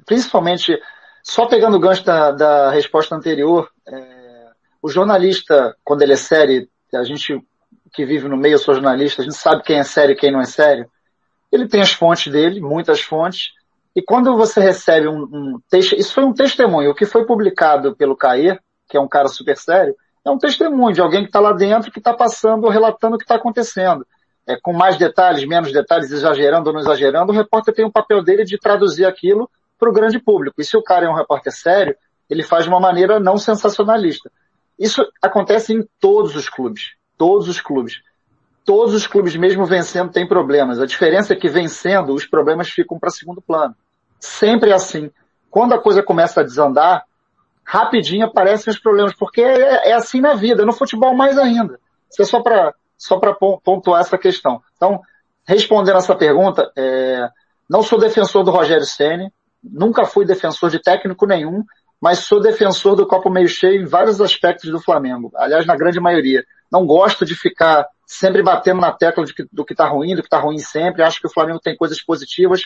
principalmente, só pegando o gancho da, da resposta anterior, é, o jornalista, quando ele é sério, a gente que vive no meio, eu sou jornalista, a gente sabe quem é sério e quem não é sério, ele tem as fontes dele, muitas fontes, e quando você recebe um, um texto, isso foi um testemunho, o que foi publicado pelo Cair, que é um cara super sério, é um testemunho de alguém que está lá dentro, que está passando, relatando o que está acontecendo é, com mais detalhes, menos detalhes, exagerando ou não exagerando, o repórter tem o papel dele de traduzir aquilo para o grande público. E se o cara é um repórter sério, ele faz de uma maneira não sensacionalista. Isso acontece em todos os clubes. Todos os clubes. Todos os clubes, mesmo vencendo, têm problemas. A diferença é que vencendo, os problemas ficam para segundo plano. Sempre é assim. Quando a coisa começa a desandar, rapidinho aparecem os problemas, porque é, é assim na vida, no futebol mais ainda. Isso é só para só para pontuar essa questão. Então, respondendo essa pergunta, é, não sou defensor do Rogério Ceni, nunca fui defensor de técnico nenhum, mas sou defensor do copo meio cheio em vários aspectos do Flamengo. Aliás, na grande maioria. Não gosto de ficar sempre batendo na tecla que, do que está ruim, do que está ruim sempre. Acho que o Flamengo tem coisas positivas.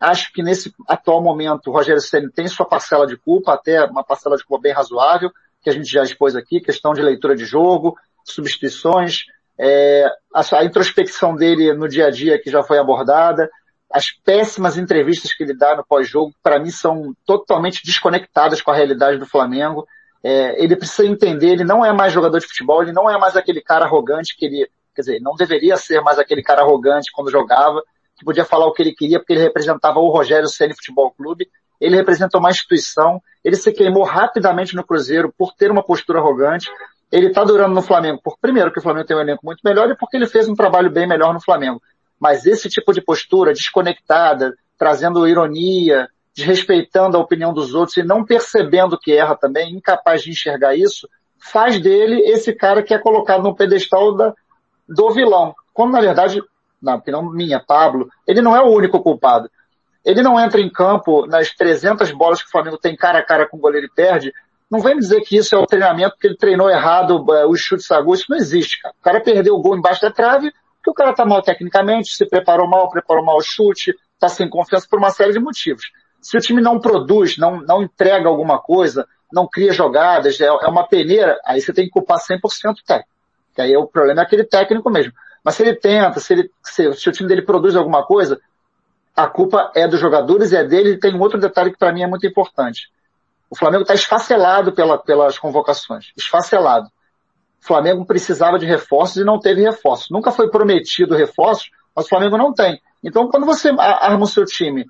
Acho que nesse atual momento o Rogério Ceni tem sua parcela de culpa, até uma parcela de culpa bem razoável, que a gente já expôs aqui, questão de leitura de jogo, substituições, é, a, a, introspecção dele no dia a dia que já foi abordada, as péssimas entrevistas que ele dá no pós-jogo, para mim são totalmente desconectadas com a realidade do Flamengo. É, ele precisa entender, ele não é mais jogador de futebol, ele não é mais aquele cara arrogante que ele, quer dizer, não deveria ser mais aquele cara arrogante quando jogava, que podia falar o que ele queria porque ele representava o Rogério Ceni Futebol Clube, ele representa uma instituição, ele se queimou rapidamente no Cruzeiro por ter uma postura arrogante, ele está durando no Flamengo, por, primeiro que o Flamengo tem um elenco muito melhor e porque ele fez um trabalho bem melhor no Flamengo. Mas esse tipo de postura desconectada, trazendo ironia, desrespeitando a opinião dos outros e não percebendo que erra também, incapaz de enxergar isso, faz dele esse cara que é colocado no pedestal da, do vilão. Quando na verdade, na opinião minha, Pablo, ele não é o único culpado. Ele não entra em campo nas 300 bolas que o Flamengo tem cara a cara com o goleiro e perde, não vem me dizer que isso é o treinamento, que ele treinou errado é, os chutes agudos. Isso não existe, cara. O cara perdeu o gol embaixo da trave, porque o cara tá mal tecnicamente, se preparou mal, preparou mal o chute, tá sem confiança por uma série de motivos. Se o time não produz, não, não entrega alguma coisa, não cria jogadas, é, é uma peneira, aí você tem que culpar 100% o técnico. Que aí o problema é aquele técnico mesmo. Mas se ele tenta, se, ele, se, se o time dele produz alguma coisa, a culpa é dos jogadores e é dele. E tem um outro detalhe que para mim é muito importante. O Flamengo está esfacelado pela, pelas convocações. Esfacelado. O Flamengo precisava de reforços e não teve reforços. Nunca foi prometido reforços, mas o Flamengo não tem. Então, quando você arma o seu time,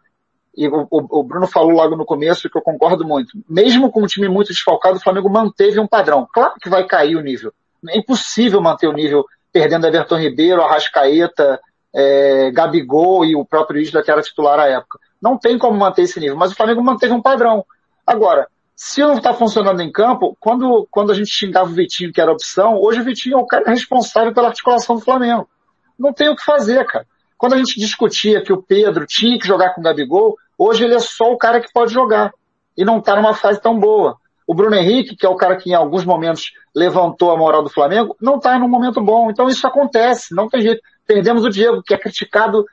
e o, o, o Bruno falou logo no começo, que eu concordo muito, mesmo com um time muito desfalcado, o Flamengo manteve um padrão. Claro que vai cair o nível. É impossível manter o nível perdendo Everton Ribeiro, Arrascaeta, é, Gabigol e o próprio Isla, que era titular à época. Não tem como manter esse nível, mas o Flamengo manteve um padrão. Agora, se não está funcionando em campo, quando, quando a gente xingava o Vitinho, que era opção, hoje o Vitinho é o cara responsável pela articulação do Flamengo. Não tem o que fazer, cara. Quando a gente discutia que o Pedro tinha que jogar com o Gabigol, hoje ele é só o cara que pode jogar. E não está numa fase tão boa. O Bruno Henrique, que é o cara que em alguns momentos levantou a moral do Flamengo, não está num momento bom. Então isso acontece, não tem jeito. Perdemos o Diego, que é criticado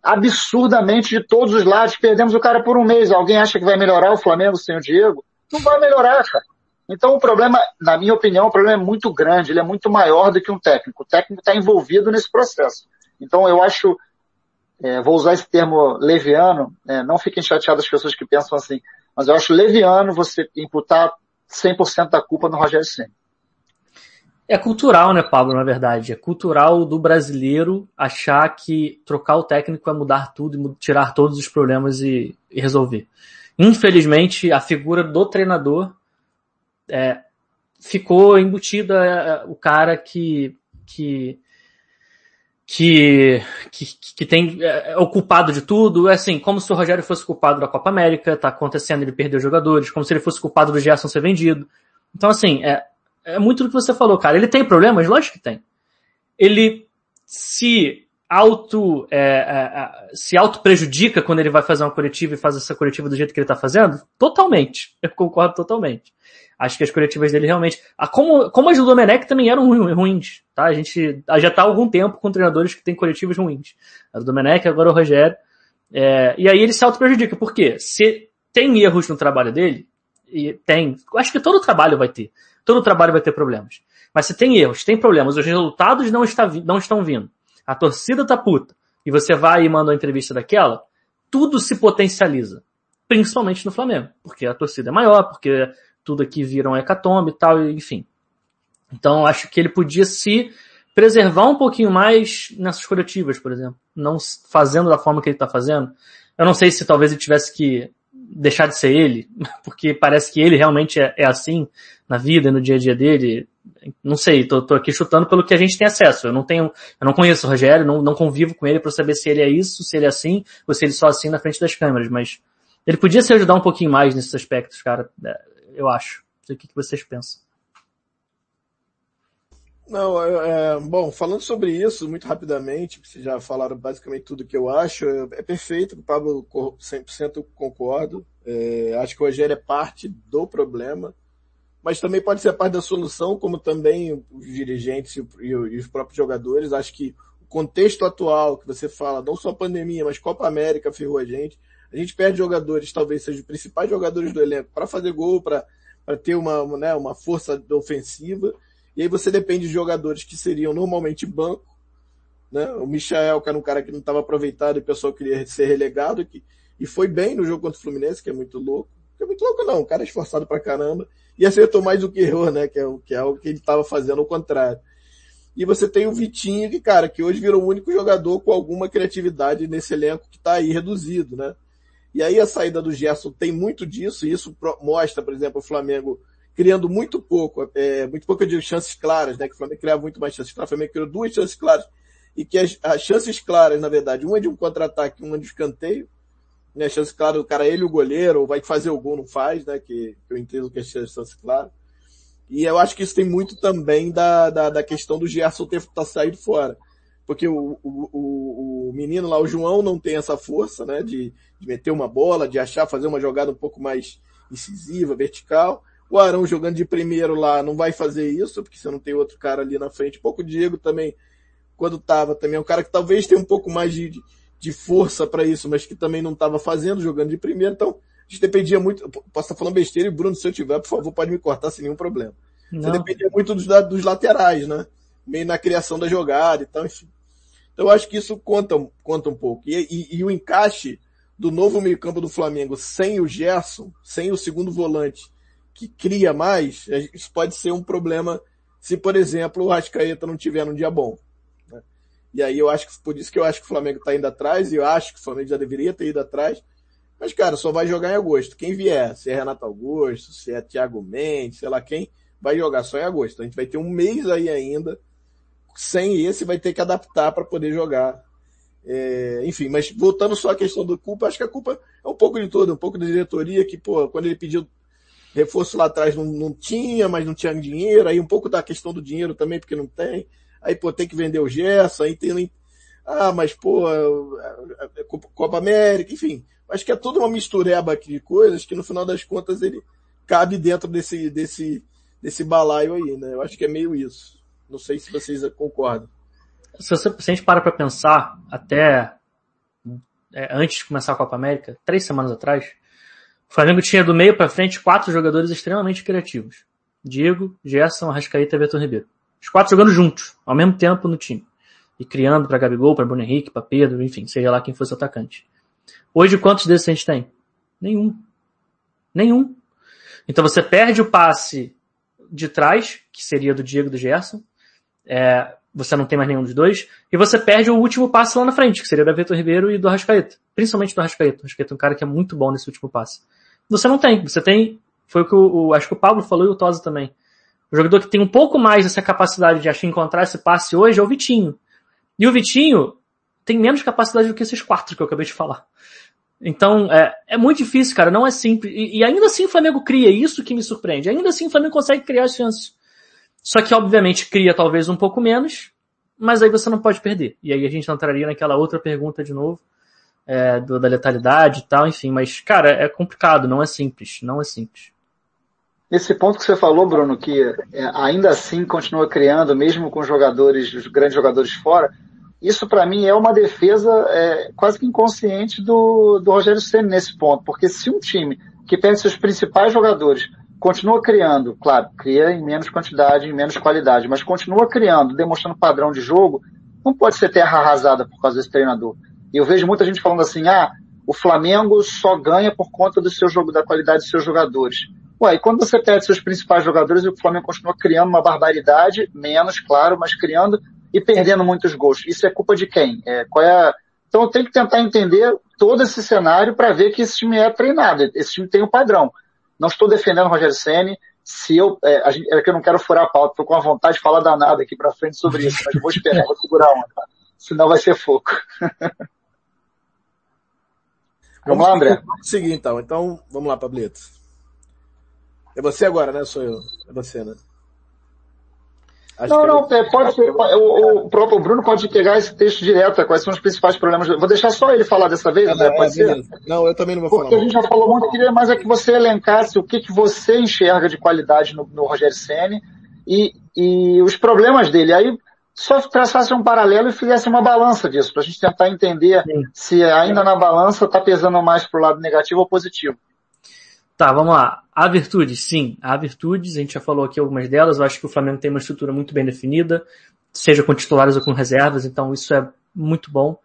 absurdamente de todos os lados. Perdemos o cara por um mês. Alguém acha que vai melhorar o Flamengo sem o Diego? Não vai melhorar, cara. Então o problema, na minha opinião, o problema é muito grande, ele é muito maior do que um técnico. O técnico está envolvido nesse processo. Então eu acho, é, vou usar esse termo leviano, é, não fiquem chateados as pessoas que pensam assim, Mas eu acho leviano você imputar 100% da culpa no Rogério Senna. É cultural, né, Pablo, na verdade. É cultural do brasileiro achar que trocar o técnico é mudar tudo, tirar todos os problemas e, e resolver. Infelizmente, a figura do treinador é, ficou embutida é, o cara que, que que, que, que tem, é, é, o culpado de tudo, é assim, como se o Rogério fosse culpado da Copa América, tá acontecendo, ele perdeu jogadores, como se ele fosse culpado do Gerson ser vendido. Então, assim, é, é muito do que você falou, cara. Ele tem problemas? Lógico que tem. Ele se auto, é, é, é, se auto prejudica quando ele vai fazer uma coletiva e faz essa coletiva do jeito que ele tá fazendo? Totalmente. Eu concordo totalmente. Acho que as coletivas dele realmente. Como, como as do Domenech também eram ruins, tá? A gente já tá há algum tempo com treinadores que têm coletivas ruins. A do Domenech, agora o Rogério. É, e aí ele se auto-prejudica. Por quê? Se tem erros no trabalho dele, e tem. Acho que todo trabalho vai ter. Todo trabalho vai ter problemas. Mas se tem erros, tem problemas, os resultados não, está, não estão vindo. A torcida tá puta. E você vai e manda uma entrevista daquela, tudo se potencializa. Principalmente no Flamengo. Porque a torcida é maior, porque tudo aqui vira um hecatombe e tal, enfim. Então acho que ele podia se preservar um pouquinho mais nessas coletivas, por exemplo. Não fazendo da forma que ele está fazendo. Eu não sei se talvez ele tivesse que deixar de ser ele, porque parece que ele realmente é, é assim na vida, no dia a dia dele. Não sei, tô, tô, aqui chutando pelo que a gente tem acesso. Eu não tenho, eu não conheço o Rogério, não, não convivo com ele para saber se ele é isso, se ele é assim, ou se ele é só assim na frente das câmeras, mas ele podia se ajudar um pouquinho mais nesses aspectos, cara eu acho. Não sei o que vocês pensam. Não, é, é, bom, falando sobre isso muito rapidamente, vocês já falaram basicamente tudo que eu acho, é, é perfeito, o Pablo 100% concordo, é, acho que o Rogério é parte do problema, mas também pode ser parte da solução, como também os dirigentes e os próprios jogadores, acho que o contexto atual que você fala, não só a pandemia, mas Copa América ferrou a gente, a gente perde jogadores, talvez sejam os principais jogadores do elenco, para fazer gol, para ter uma, né, uma força ofensiva. E aí você depende de jogadores que seriam normalmente banco. Né? O Michael, que era um cara que não estava aproveitado e o pessoal queria ser relegado, que, e foi bem no jogo contra o Fluminense, que é muito louco. Que é muito louco não, o cara é esforçado pra caramba. E acertou mais do que errou, né? Que é o que, é o que ele estava fazendo ao contrário. E você tem o Vitinho, que, cara, que hoje virou o único jogador com alguma criatividade nesse elenco que está aí reduzido, né? E aí a saída do Gerson tem muito disso, e isso mostra, por exemplo, o Flamengo criando muito pouco, é, muito pouco de chances claras, né? Que o Flamengo criava muito mais chances claras. O Flamengo criou duas chances claras. E que as, as chances claras, na verdade, uma de um contra-ataque, uma de escanteio. Né? A chance clara do cara, ele o goleiro, ou vai fazer o gol, não faz, né? Que, que eu entendo que é chance clara. E eu acho que isso tem muito também da, da, da questão do Gerson ter tá saído fora porque o, o, o, menino lá, o João, não tem essa força, né, de, de meter uma bola, de achar, fazer uma jogada um pouco mais incisiva, vertical. O Arão jogando de primeiro lá não vai fazer isso, porque você não tem outro cara ali na frente. Um pouco o Diego também, quando tava, também é um cara que talvez tenha um pouco mais de, de força para isso, mas que também não estava fazendo, jogando de primeiro. Então, a gente dependia muito, posso estar falando besteira e Bruno, se eu tiver, por favor, pode me cortar sem nenhum problema. Não. Você dependia muito dos, dos laterais, né? Meio na criação da jogada e tal, enfim. Então eu acho que isso conta, conta um pouco. E, e, e o encaixe do novo meio-campo do Flamengo sem o Gerson, sem o segundo volante, que cria mais, é, isso pode ser um problema se, por exemplo, o Rascaeta não tiver num dia bom. Né? E aí eu acho que, por isso que eu acho que o Flamengo está indo atrás, e eu acho que o Flamengo já deveria ter ido atrás. Mas, cara, só vai jogar em agosto. Quem vier, se é Renato Augusto, se é Thiago Mendes, sei lá quem, vai jogar só em agosto. A gente vai ter um mês aí ainda sem esse vai ter que adaptar para poder jogar. É, enfim, mas voltando só à questão do culpa, acho que a culpa é um pouco de tudo, um pouco da diretoria que, pô, quando ele pediu reforço lá atrás não, não tinha, mas não tinha dinheiro, aí um pouco da questão do dinheiro também, porque não tem, aí, pô, tem que vender o Gerson, aí tem, ah, mas, pô, Copa América, enfim, acho que é tudo uma mistureba aqui de coisas que no final das contas ele cabe dentro desse, desse, desse balaio aí, né? Eu acho que é meio isso. Não sei se vocês concordam. Se, você, se a gente para para pensar, até é, antes de começar a Copa América, três semanas atrás, o Flamengo tinha do meio para frente quatro jogadores extremamente criativos. Diego, Gerson, Arrascaeta e Vitor Ribeiro. Os quatro jogando juntos, ao mesmo tempo no time. E criando para Gabigol, para Bruno Henrique, para Pedro, enfim, seja lá quem fosse o atacante. Hoje, quantos desses a gente tem? Nenhum. Nenhum. Então você perde o passe de trás, que seria do Diego do Gerson. É, você não tem mais nenhum dos dois. E você perde o último passe lá na frente, que seria do Vitor Ribeiro e do Arrascaeta. Principalmente do Arrascaeta. O Arrascaeta é um cara que é muito bom nesse último passe. Você não tem. Você tem, foi o que o, o acho que o Pablo falou e o Tosa também. O jogador que tem um pouco mais essa capacidade de achar encontrar esse passe hoje é o Vitinho. E o Vitinho tem menos capacidade do que esses quatro que eu acabei de falar. Então, é, é muito difícil, cara, não é simples. E, e, ainda assim o Flamengo cria, isso que me surpreende. Ainda assim o Flamengo consegue criar as chances. Só que, obviamente, cria talvez um pouco menos, mas aí você não pode perder. E aí a gente entraria naquela outra pergunta de novo, é, do, da letalidade e tal, enfim. Mas, cara, é complicado, não é simples, não é simples. Esse ponto que você falou, Bruno, que é, ainda assim continua criando, mesmo com jogadores, os grandes jogadores fora, isso para mim é uma defesa é, quase que inconsciente do, do Rogério Senna nesse ponto, porque se um time que perde seus principais jogadores continua criando, claro, cria em menos quantidade, em menos qualidade, mas continua criando, demonstrando padrão de jogo, não pode ser terra arrasada por causa desse treinador. E eu vejo muita gente falando assim, ah, o Flamengo só ganha por conta do seu jogo, da qualidade dos seus jogadores. Ué, e quando você perde seus principais jogadores e o Flamengo continua criando uma barbaridade, menos, claro, mas criando, e perdendo muitos gols. Isso é culpa de quem? É, qual é. Então tem que tentar entender todo esse cenário para ver que esse time é treinado, esse time tem um padrão. Não estou defendendo o Rogério Senni, se eu, é, gente, é que eu não quero furar a pauta, estou com a vontade de falar danada aqui para frente sobre isso, mas vou esperar, vou segurar a onda, senão vai ser foco. vamos, lá, André. Vamos seguir então, então vamos lá, Pablito. É você agora, né? Sou eu. É você, né? Acho não, não, é, pode ser, o, o, próprio Bruno pode pegar esse texto direto, quais são os principais problemas. Vou deixar só ele falar dessa vez, né? Pode é, ser? Não, eu também não vou Porque falar. Porque a gente já falou muito, queria mais é que você elencasse o que, que você enxerga de qualidade no, no Rogério Senni e, e os problemas dele. Aí só traçasse um paralelo e fizesse uma balança disso, para a gente tentar entender Sim. se ainda na balança está pesando mais para o lado negativo ou positivo. Tá, vamos lá. Há virtudes, sim. Há virtudes, a gente já falou aqui algumas delas. Eu acho que o Flamengo tem uma estrutura muito bem definida, seja com titulares ou com reservas, então isso é muito bom.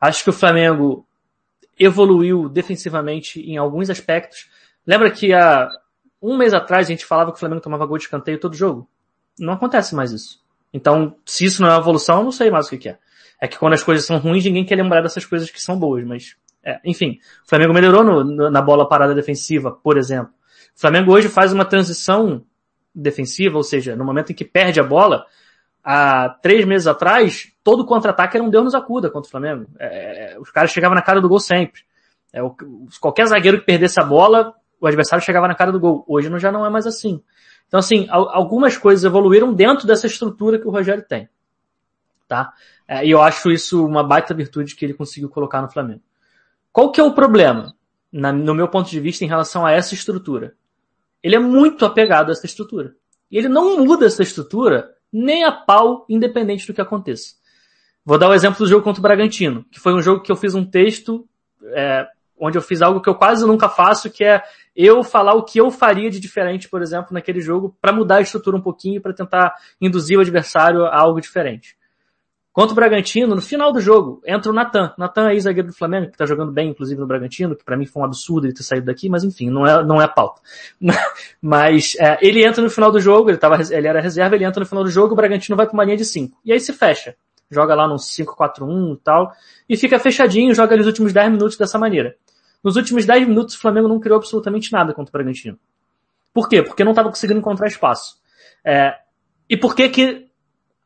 Acho que o Flamengo evoluiu defensivamente em alguns aspectos. Lembra que há um mês atrás a gente falava que o Flamengo tomava gol de escanteio todo jogo? Não acontece mais isso. Então, se isso não é evolução, eu não sei mais o que é. É que quando as coisas são ruins, ninguém quer lembrar dessas coisas que são boas, mas é, enfim, o Flamengo melhorou no, no, na bola parada defensiva, por exemplo. O Flamengo hoje faz uma transição defensiva, ou seja, no momento em que perde a bola, há três meses atrás, todo contra-ataque era um Deus nos acuda contra o Flamengo. É, é, os caras chegavam na cara do gol sempre. É, o, qualquer zagueiro que perdesse a bola, o adversário chegava na cara do gol. Hoje não, já não é mais assim. Então, assim, algumas coisas evoluíram dentro dessa estrutura que o Rogério tem. Tá? É, e eu acho isso uma baita virtude que ele conseguiu colocar no Flamengo. Qual que é o problema, na, no meu ponto de vista, em relação a essa estrutura? Ele é muito apegado a essa estrutura. E ele não muda essa estrutura nem a pau, independente do que aconteça. Vou dar o exemplo do jogo contra o Bragantino, que foi um jogo que eu fiz um texto é, onde eu fiz algo que eu quase nunca faço, que é eu falar o que eu faria de diferente, por exemplo, naquele jogo, para mudar a estrutura um pouquinho, para tentar induzir o adversário a algo diferente. Contra o Bragantino, no final do jogo, entra o Natan. Natan é ex-zagueiro do Flamengo, que tá jogando bem, inclusive, no Bragantino, que para mim foi um absurdo ele ter saído daqui, mas enfim, não é, não é a pauta. mas é, ele entra no final do jogo, ele, tava, ele era reserva, ele entra no final do jogo, o Bragantino vai pra uma linha de 5. E aí se fecha. Joga lá num 5-4-1 e tal, e fica fechadinho, joga ali os últimos 10 minutos dessa maneira. Nos últimos 10 minutos, o Flamengo não criou absolutamente nada contra o Bragantino. Por quê? Porque não estava conseguindo encontrar espaço. É, e por que que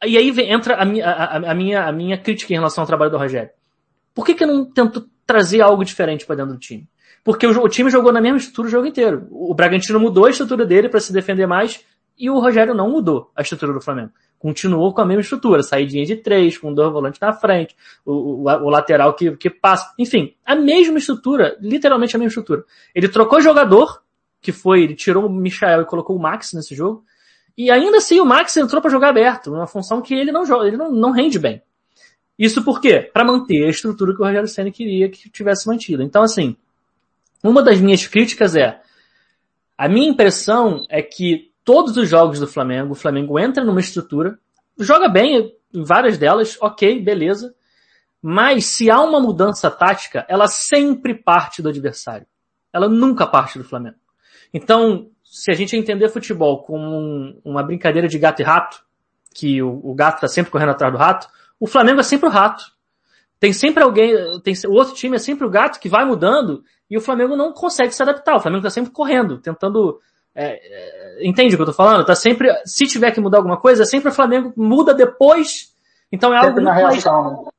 e aí entra a minha, a, a, minha, a minha crítica em relação ao trabalho do Rogério. Por que, que não tento trazer algo diferente para dentro do time? Porque o, o, time jogou na mesma estrutura o jogo inteiro. O Bragantino mudou a estrutura dele para se defender mais e o Rogério não mudou a estrutura do Flamengo. Continuou com a mesma estrutura, saídinha de três, com dois volantes na frente, o, o, o lateral que, que passa. Enfim, a mesma estrutura, literalmente a mesma estrutura. Ele trocou jogador, que foi, ele tirou o Michael e colocou o Max nesse jogo, e ainda assim o Max entrou para jogar aberto, numa função que ele não joga, ele não, não rende bem. Isso por quê? Para manter a estrutura que o Rogério Senna queria que tivesse mantido. Então, assim, uma das minhas críticas é, a minha impressão é que todos os jogos do Flamengo, o Flamengo entra numa estrutura, joga bem em várias delas, ok, beleza, mas se há uma mudança tática, ela sempre parte do adversário. Ela nunca parte do Flamengo. Então, se a gente entender futebol como um, uma brincadeira de gato e rato, que o, o gato está sempre correndo atrás do rato, o Flamengo é sempre o rato. Tem sempre alguém, tem, o outro time é sempre o gato que vai mudando e o Flamengo não consegue se adaptar. O Flamengo está sempre correndo, tentando é, é, entende o que eu tô falando? Tá sempre, se tiver que mudar alguma coisa, é sempre o Flamengo muda depois. Então é algo muito mais, né?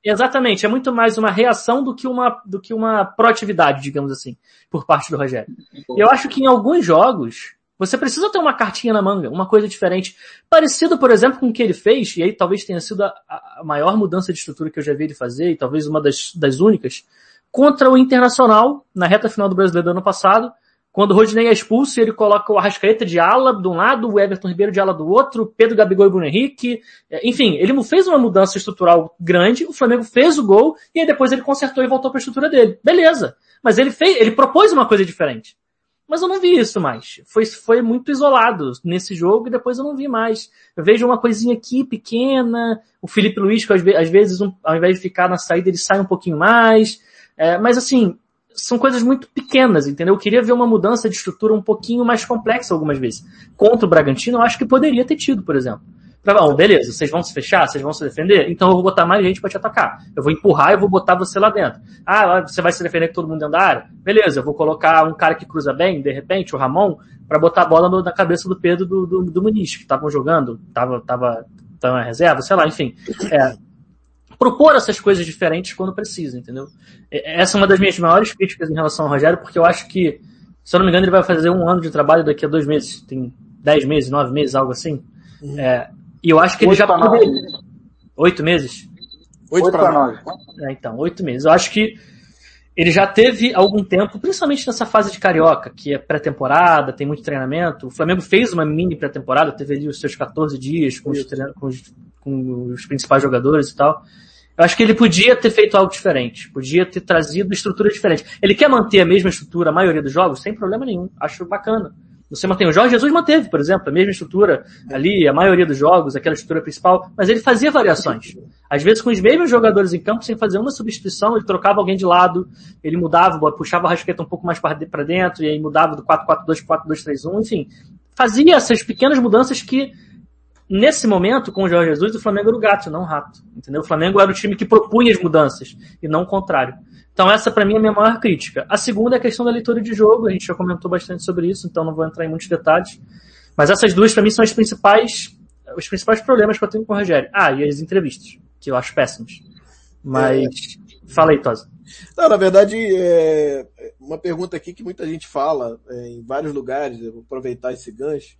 exatamente, é muito mais uma reação do que uma, do que uma proatividade, digamos assim, por parte do Rogério. E eu acho que em alguns jogos, você precisa ter uma cartinha na manga, uma coisa diferente. Parecido, por exemplo, com o que ele fez, e aí talvez tenha sido a, a maior mudança de estrutura que eu já vi ele fazer, e talvez uma das, das únicas, contra o Internacional, na reta final do Brasileiro do ano passado, quando o Rodinei é expulso, ele coloca o Arrascaeta de ala de um lado, o Everton Ribeiro de ala do outro, Pedro Gabigol e Bruno Henrique. É, enfim, ele fez uma mudança estrutural grande, o Flamengo fez o gol, e aí depois ele consertou e voltou para a estrutura dele. Beleza. Mas ele fez, ele propôs uma coisa diferente. Mas eu não vi isso mais. Foi, foi muito isolado nesse jogo e depois eu não vi mais. Eu vejo uma coisinha aqui pequena, o Felipe Luiz, que às vezes, ao invés de ficar na saída, ele sai um pouquinho mais. É, mas assim, são coisas muito pequenas, entendeu? Eu queria ver uma mudança de estrutura um pouquinho mais complexa algumas vezes. Contra o Bragantino, eu acho que poderia ter tido, por exemplo. Beleza, vocês vão se fechar, vocês vão se defender, então eu vou botar mais gente para te atacar. Eu vou empurrar e vou botar você lá dentro. Ah, você vai se defender com todo mundo dentro da área? Beleza, eu vou colocar um cara que cruza bem, de repente, o Ramon, para botar a bola no, na cabeça do Pedro do, do, do Muniz, que estavam jogando, tava, tava, tava na reserva, sei lá, enfim. É, propor essas coisas diferentes quando precisa, entendeu? Essa é uma das minhas maiores críticas em relação ao Rogério, porque eu acho que, se eu não me engano, ele vai fazer um ano de trabalho daqui a dois meses. Tem dez meses, nove meses, algo assim. Uhum. É, e eu acho que ele já poderia... Oito meses? Oito para nove. É, então, oito meses. Eu acho que ele já teve algum tempo, principalmente nessa fase de carioca, que é pré-temporada, tem muito treinamento. O Flamengo fez uma mini pré-temporada, teve ali os seus 14 dias com os, com os, com os principais jogadores e tal. Eu acho que ele podia ter feito algo diferente, podia ter trazido estrutura diferente. Ele quer manter a mesma estrutura a maioria dos jogos, sem problema nenhum. Acho bacana. Você mantém o Jorge Jesus manteve, por exemplo, a mesma estrutura ali, a maioria dos jogos, aquela estrutura principal, mas ele fazia variações. Às vezes com os mesmos jogadores em campo, sem fazer uma substituição, ele trocava alguém de lado, ele mudava, puxava a rasqueta um pouco mais para dentro, e aí mudava do 4-4-2 para 4-2-3-1, enfim. Fazia essas pequenas mudanças que nesse momento, com o Jorge Jesus, o Flamengo era o gato, não o rato. Entendeu? O Flamengo era o time que propunha as mudanças e não o contrário. Então essa para mim é a minha maior crítica. A segunda é a questão da leitura de jogo, a gente já comentou bastante sobre isso, então não vou entrar em muitos detalhes. Mas essas duas para mim são as principais, os principais problemas que eu tenho com o Rogério. Ah, e as entrevistas, que eu acho péssimas. Mas é... fala aí, Tosa. Não, na verdade, é uma pergunta aqui que muita gente fala é, em vários lugares, eu vou aproveitar esse gancho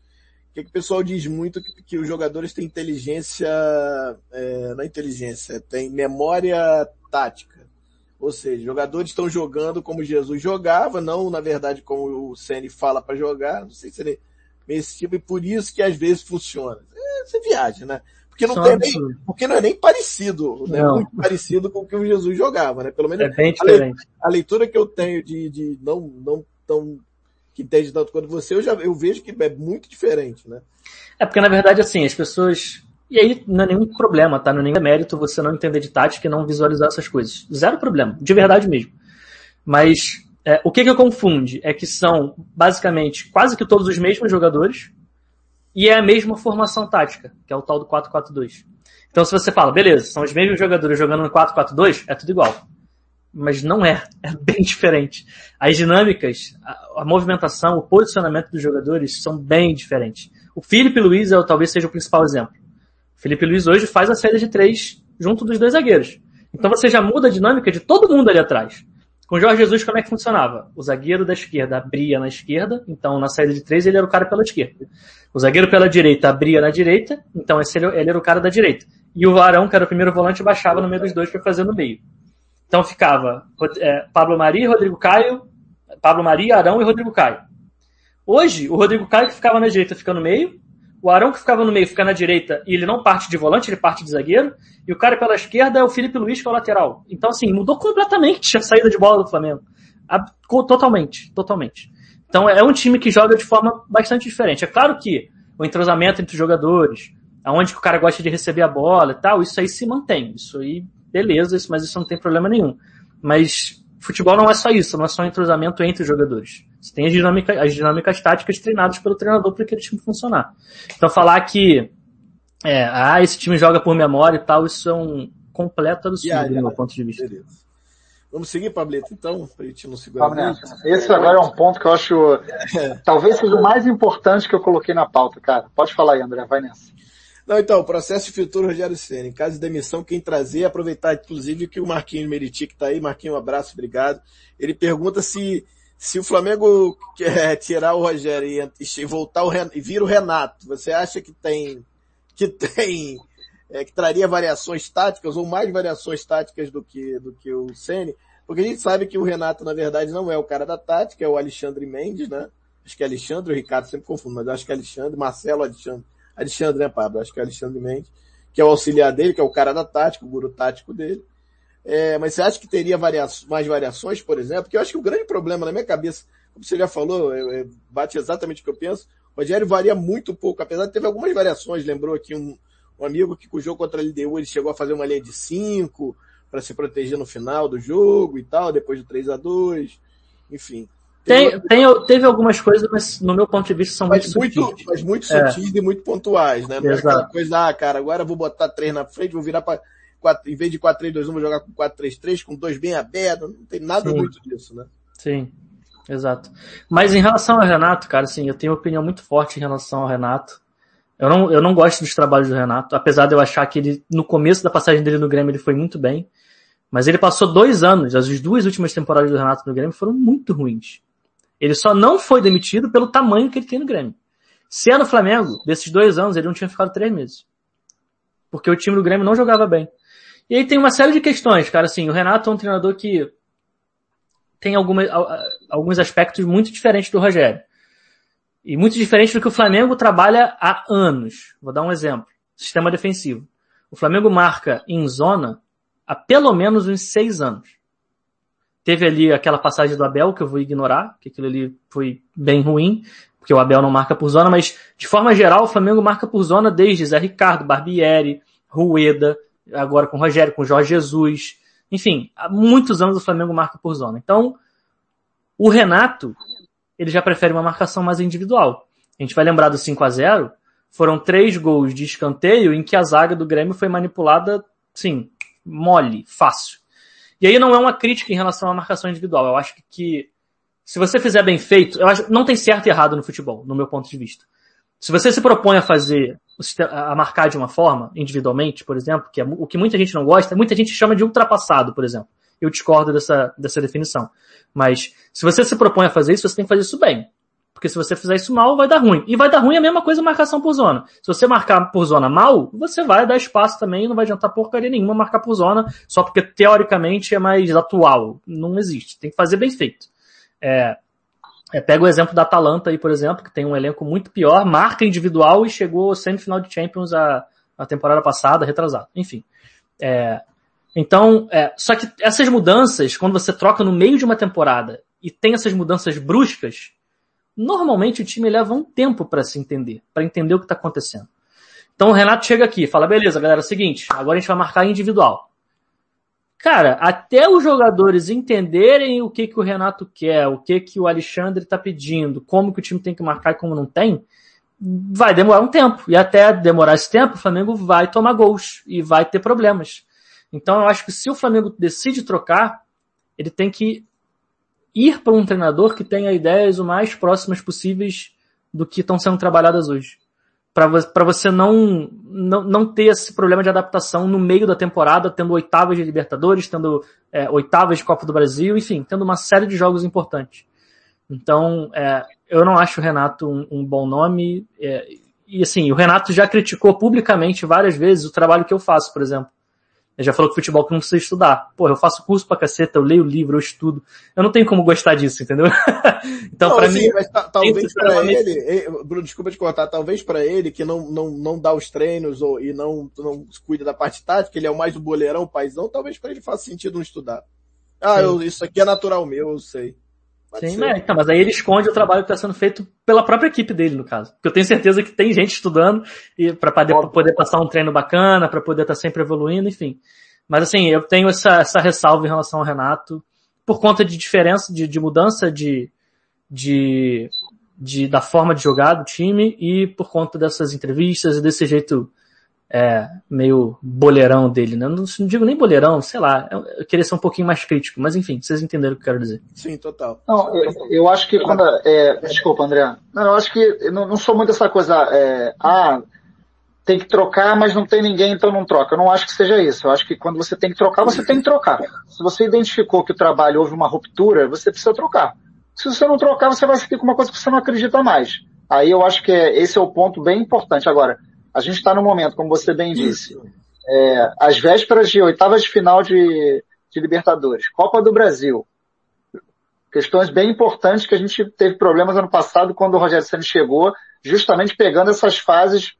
que, que o pessoal diz muito que, que os jogadores têm inteligência, é, não é inteligência, tem memória tática. Ou seja, jogadores estão jogando como Jesus jogava, não na verdade como o Ceni fala para jogar, não sei se ele é esse tipo, e por isso que às vezes funciona. É, você viaja, né? Porque não, tem nem, porque não é nem parecido, né? Muito parecido com o que o Jesus jogava, né? Pelo menos é bem diferente. A, leitura que eu tenho de, de não, não tão que entende tanto quanto você, eu já eu vejo que é muito diferente, né? É porque na verdade assim, as pessoas e aí não é nenhum problema, tá? Não é nenhum mérito você não entender de tática e não visualizar essas coisas. Zero problema, de verdade mesmo. Mas é, o que que confunde é que são basicamente quase que todos os mesmos jogadores e é a mesma formação tática, que é o tal do 4-4-2. Então se você fala, beleza, são os mesmos jogadores jogando no 4-4-2, é tudo igual mas não é. É bem diferente. As dinâmicas, a, a, movimentação, o posicionamento dos jogadores são bem diferentes. O Felipe Luiz é, talvez seja o principal exemplo. Felipe Luiz hoje faz a saída de três junto dos dois zagueiros. Então você já muda a dinâmica de todo mundo ali atrás. Com o Jorge Jesus, como é que funcionava? O zagueiro da esquerda abria na esquerda, então na saída de três ele era o cara pela esquerda. O zagueiro pela direita abria na direita, então esse ele era o cara da direita. E o Arão, que era o primeiro volante, baixava no meio dos dois para fazer no meio. Então ficava é, Pablo Maria, Rodrigo Caio, Pablo Maria, Arão e Rodrigo Caio. Hoje, o Rodrigo Caio que ficava na direita fica no meio, o Arão que ficava no meio fica na direita e ele não parte de volante, ele parte de zagueiro, e o cara pela esquerda é o Felipe Luiz, que é o lateral. Então, assim, mudou completamente a saída de bola do Flamengo. Totalmente, totalmente. Então é um time que joga de forma bastante diferente. É claro que o entrosamento entre os jogadores, aonde que o cara gosta de receber a bola e tal, isso aí se mantém. Isso aí beleza, isso, mas isso não tem problema nenhum. Mas futebol não é só isso, não é só um entrosamento entre os jogadores. Você tem as dinâmicas, as dinâmicas táticas treinadas pelo treinador para aquele time funcionar. Então falar que é, ah, esse time joga por memória e tal, isso é um completo absurdo yeah, yeah. do meu ponto de vista. Beleza. Vamos seguir, Pablito, então, para a gente não segurar muito. Esse agora é um ponto que eu acho, é. talvez seja o mais importante que eu coloquei na pauta, cara. Pode falar aí, André, vai nessa. Não, então, processo de futuro Rogério Senna. Em caso de demissão, quem trazer, aproveitar inclusive que o Marquinhos Meriti que está aí, Marquinhos, um abraço, obrigado. Ele pergunta se, se o Flamengo quer tirar o Rogério e, voltar o e vir o Renato, você acha que tem, que tem, é, que traria variações táticas ou mais variações táticas do que, do que o Ceni? Porque a gente sabe que o Renato, na verdade, não é o cara da tática, é o Alexandre Mendes, né? Acho que é Alexandre, o Ricardo sempre confundo, mas acho que é Alexandre, Marcelo Alexandre Alexandre, né, Pablo? Acho que é Alexandre Mendes, que é o auxiliar dele, que é o cara da tática, o guru tático dele. É, mas você acha que teria varia mais variações, por exemplo? Porque eu acho que o grande problema na minha cabeça, como você já falou, é, é, bate exatamente o que eu penso, o Rogério varia muito pouco, apesar de ter algumas variações, lembrou aqui um, um amigo que com o jogo contra a LDU ele chegou a fazer uma linha de 5 para se proteger no final do jogo e tal, depois do 3 a 2 enfim. Tem, tem, teve algumas coisas, mas no meu ponto de vista são mas muito, muito Mas muito sutis é. e muito pontuais, né? Não Exato. é aquela coisa, ah, cara, agora vou botar três na frente, vou virar para em vez de 4-3-2-1, vou jogar com 4-3-3, com dois bem abertos, não tem nada Sim. muito disso, né? Sim, exato. Mas em relação ao Renato, cara, assim, eu tenho uma opinião muito forte em relação ao Renato. Eu não, eu não gosto dos trabalhos do Renato, apesar de eu achar que ele, no começo da passagem dele no Grêmio, ele foi muito bem. Mas ele passou dois anos, as duas últimas temporadas do Renato no Grêmio foram muito ruins. Ele só não foi demitido pelo tamanho que ele tem no Grêmio. Se é no Flamengo, desses dois anos, ele não tinha ficado três meses. Porque o time do Grêmio não jogava bem. E aí tem uma série de questões, cara. Assim, o Renato é um treinador que tem alguns aspectos muito diferentes do Rogério. E muito diferente do que o Flamengo trabalha há anos. Vou dar um exemplo. Sistema defensivo. O Flamengo marca em zona há pelo menos uns seis anos. Teve ali aquela passagem do Abel, que eu vou ignorar, que aquilo ali foi bem ruim, porque o Abel não marca por zona, mas de forma geral o Flamengo marca por zona desde Zé Ricardo, Barbieri, Rueda, agora com o Rogério, com o Jorge Jesus. Enfim, há muitos anos o Flamengo marca por zona. Então, o Renato, ele já prefere uma marcação mais individual. A gente vai lembrar do 5 a 0 foram três gols de escanteio em que a zaga do Grêmio foi manipulada, sim, mole, fácil. E aí não é uma crítica em relação à marcação individual. Eu acho que se você fizer bem feito, eu acho não tem certo e errado no futebol, no meu ponto de vista. Se você se propõe a fazer, a marcar de uma forma, individualmente, por exemplo, que é o que muita gente não gosta, muita gente chama de ultrapassado, por exemplo. Eu discordo dessa, dessa definição. Mas, se você se propõe a fazer isso, você tem que fazer isso bem. Porque se você fizer isso mal, vai dar ruim. E vai dar ruim a mesma coisa marcação por zona. Se você marcar por zona mal, você vai dar espaço também e não vai adiantar porcaria nenhuma marcar por zona, só porque teoricamente é mais atual. Não existe. Tem que fazer bem feito. É, é, pega o exemplo da Atalanta aí, por exemplo, que tem um elenco muito pior, marca individual e chegou semifinal de Champions a, a temporada passada, retrasada. Enfim. É, então, é, só que essas mudanças, quando você troca no meio de uma temporada e tem essas mudanças bruscas, normalmente o time leva um tempo para se entender, para entender o que está acontecendo. Então o Renato chega aqui fala, beleza, galera, é o seguinte, agora a gente vai marcar individual. Cara, até os jogadores entenderem o que, que o Renato quer, o que, que o Alexandre está pedindo, como que o time tem que marcar e como não tem, vai demorar um tempo. E até demorar esse tempo, o Flamengo vai tomar gols e vai ter problemas. Então eu acho que se o Flamengo decide trocar, ele tem que ir para um treinador que tenha ideias o mais próximas possíveis do que estão sendo trabalhadas hoje. Para você não, não, não ter esse problema de adaptação no meio da temporada, tendo oitavas de Libertadores, tendo é, oitavas de Copa do Brasil, enfim, tendo uma série de jogos importantes. Então, é, eu não acho o Renato um, um bom nome. É, e assim, o Renato já criticou publicamente várias vezes o trabalho que eu faço, por exemplo. Ele já falou que futebol que não precisa estudar. Pô, eu faço curso pra caceta, eu leio livro, eu estudo. Eu não tenho como gostar disso, entendeu? então, para mim. Mas talvez para ele, Bruno, desculpa te cortar, talvez para ele que não, não, não dá os treinos ou, e não, não cuida da parte tática, ele é o mais o boleirão, o paizão, talvez para ele faça sentido não estudar. Ah, eu, isso aqui é natural meu, eu sei. Pode Sim, mas, então, mas aí ele esconde o trabalho que está sendo feito pela própria equipe dele, no caso. Porque eu tenho certeza que tem gente estudando e para poder passar um treino bacana, para poder estar tá sempre evoluindo, enfim. Mas assim, eu tenho essa, essa ressalva em relação ao Renato, por conta de diferença, de, de mudança de, de, de, da forma de jogar do time e por conta dessas entrevistas e desse jeito é, meio boleirão dele, né? Não, não, digo nem boleirão, sei lá, eu, eu, queria ser um pouquinho mais crítico, mas enfim, vocês entenderam o que eu quero dizer. Sim, total. Não, eu, eu acho que quando, é, desculpa André, não, eu acho que não, não sou muito essa coisa, é, ah, tem que trocar, mas não tem ninguém, então não troca. Eu não acho que seja isso. Eu acho que quando você tem que trocar, você tem que trocar. Se você identificou que o trabalho houve uma ruptura, você precisa trocar. Se você não trocar, você vai seguir com uma coisa que você não acredita mais. Aí eu acho que é, esse é o ponto bem importante. Agora, a gente está no momento, como você bem disse, é, às vésperas de oitavas de final de, de Libertadores, Copa do Brasil, questões bem importantes que a gente teve problemas ano passado quando o Rogério Senna chegou, justamente pegando essas fases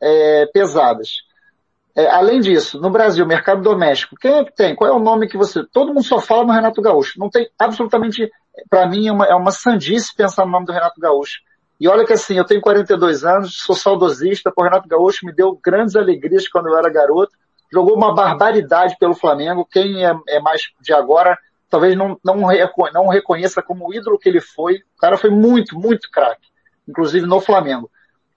é, pesadas. É, além disso, no Brasil, mercado doméstico, quem é que tem? Qual é o nome que você... Todo mundo só fala no Renato Gaúcho. Não tem absolutamente... Para mim é uma, é uma sandice pensar no nome do Renato Gaúcho. E olha que assim, eu tenho 42 anos, sou saudosista, o Renato Gaúcho me deu grandes alegrias quando eu era garoto, jogou uma barbaridade pelo Flamengo, quem é, é mais de agora talvez não, não, não reconheça como o ídolo que ele foi, o cara foi muito, muito craque, inclusive no Flamengo.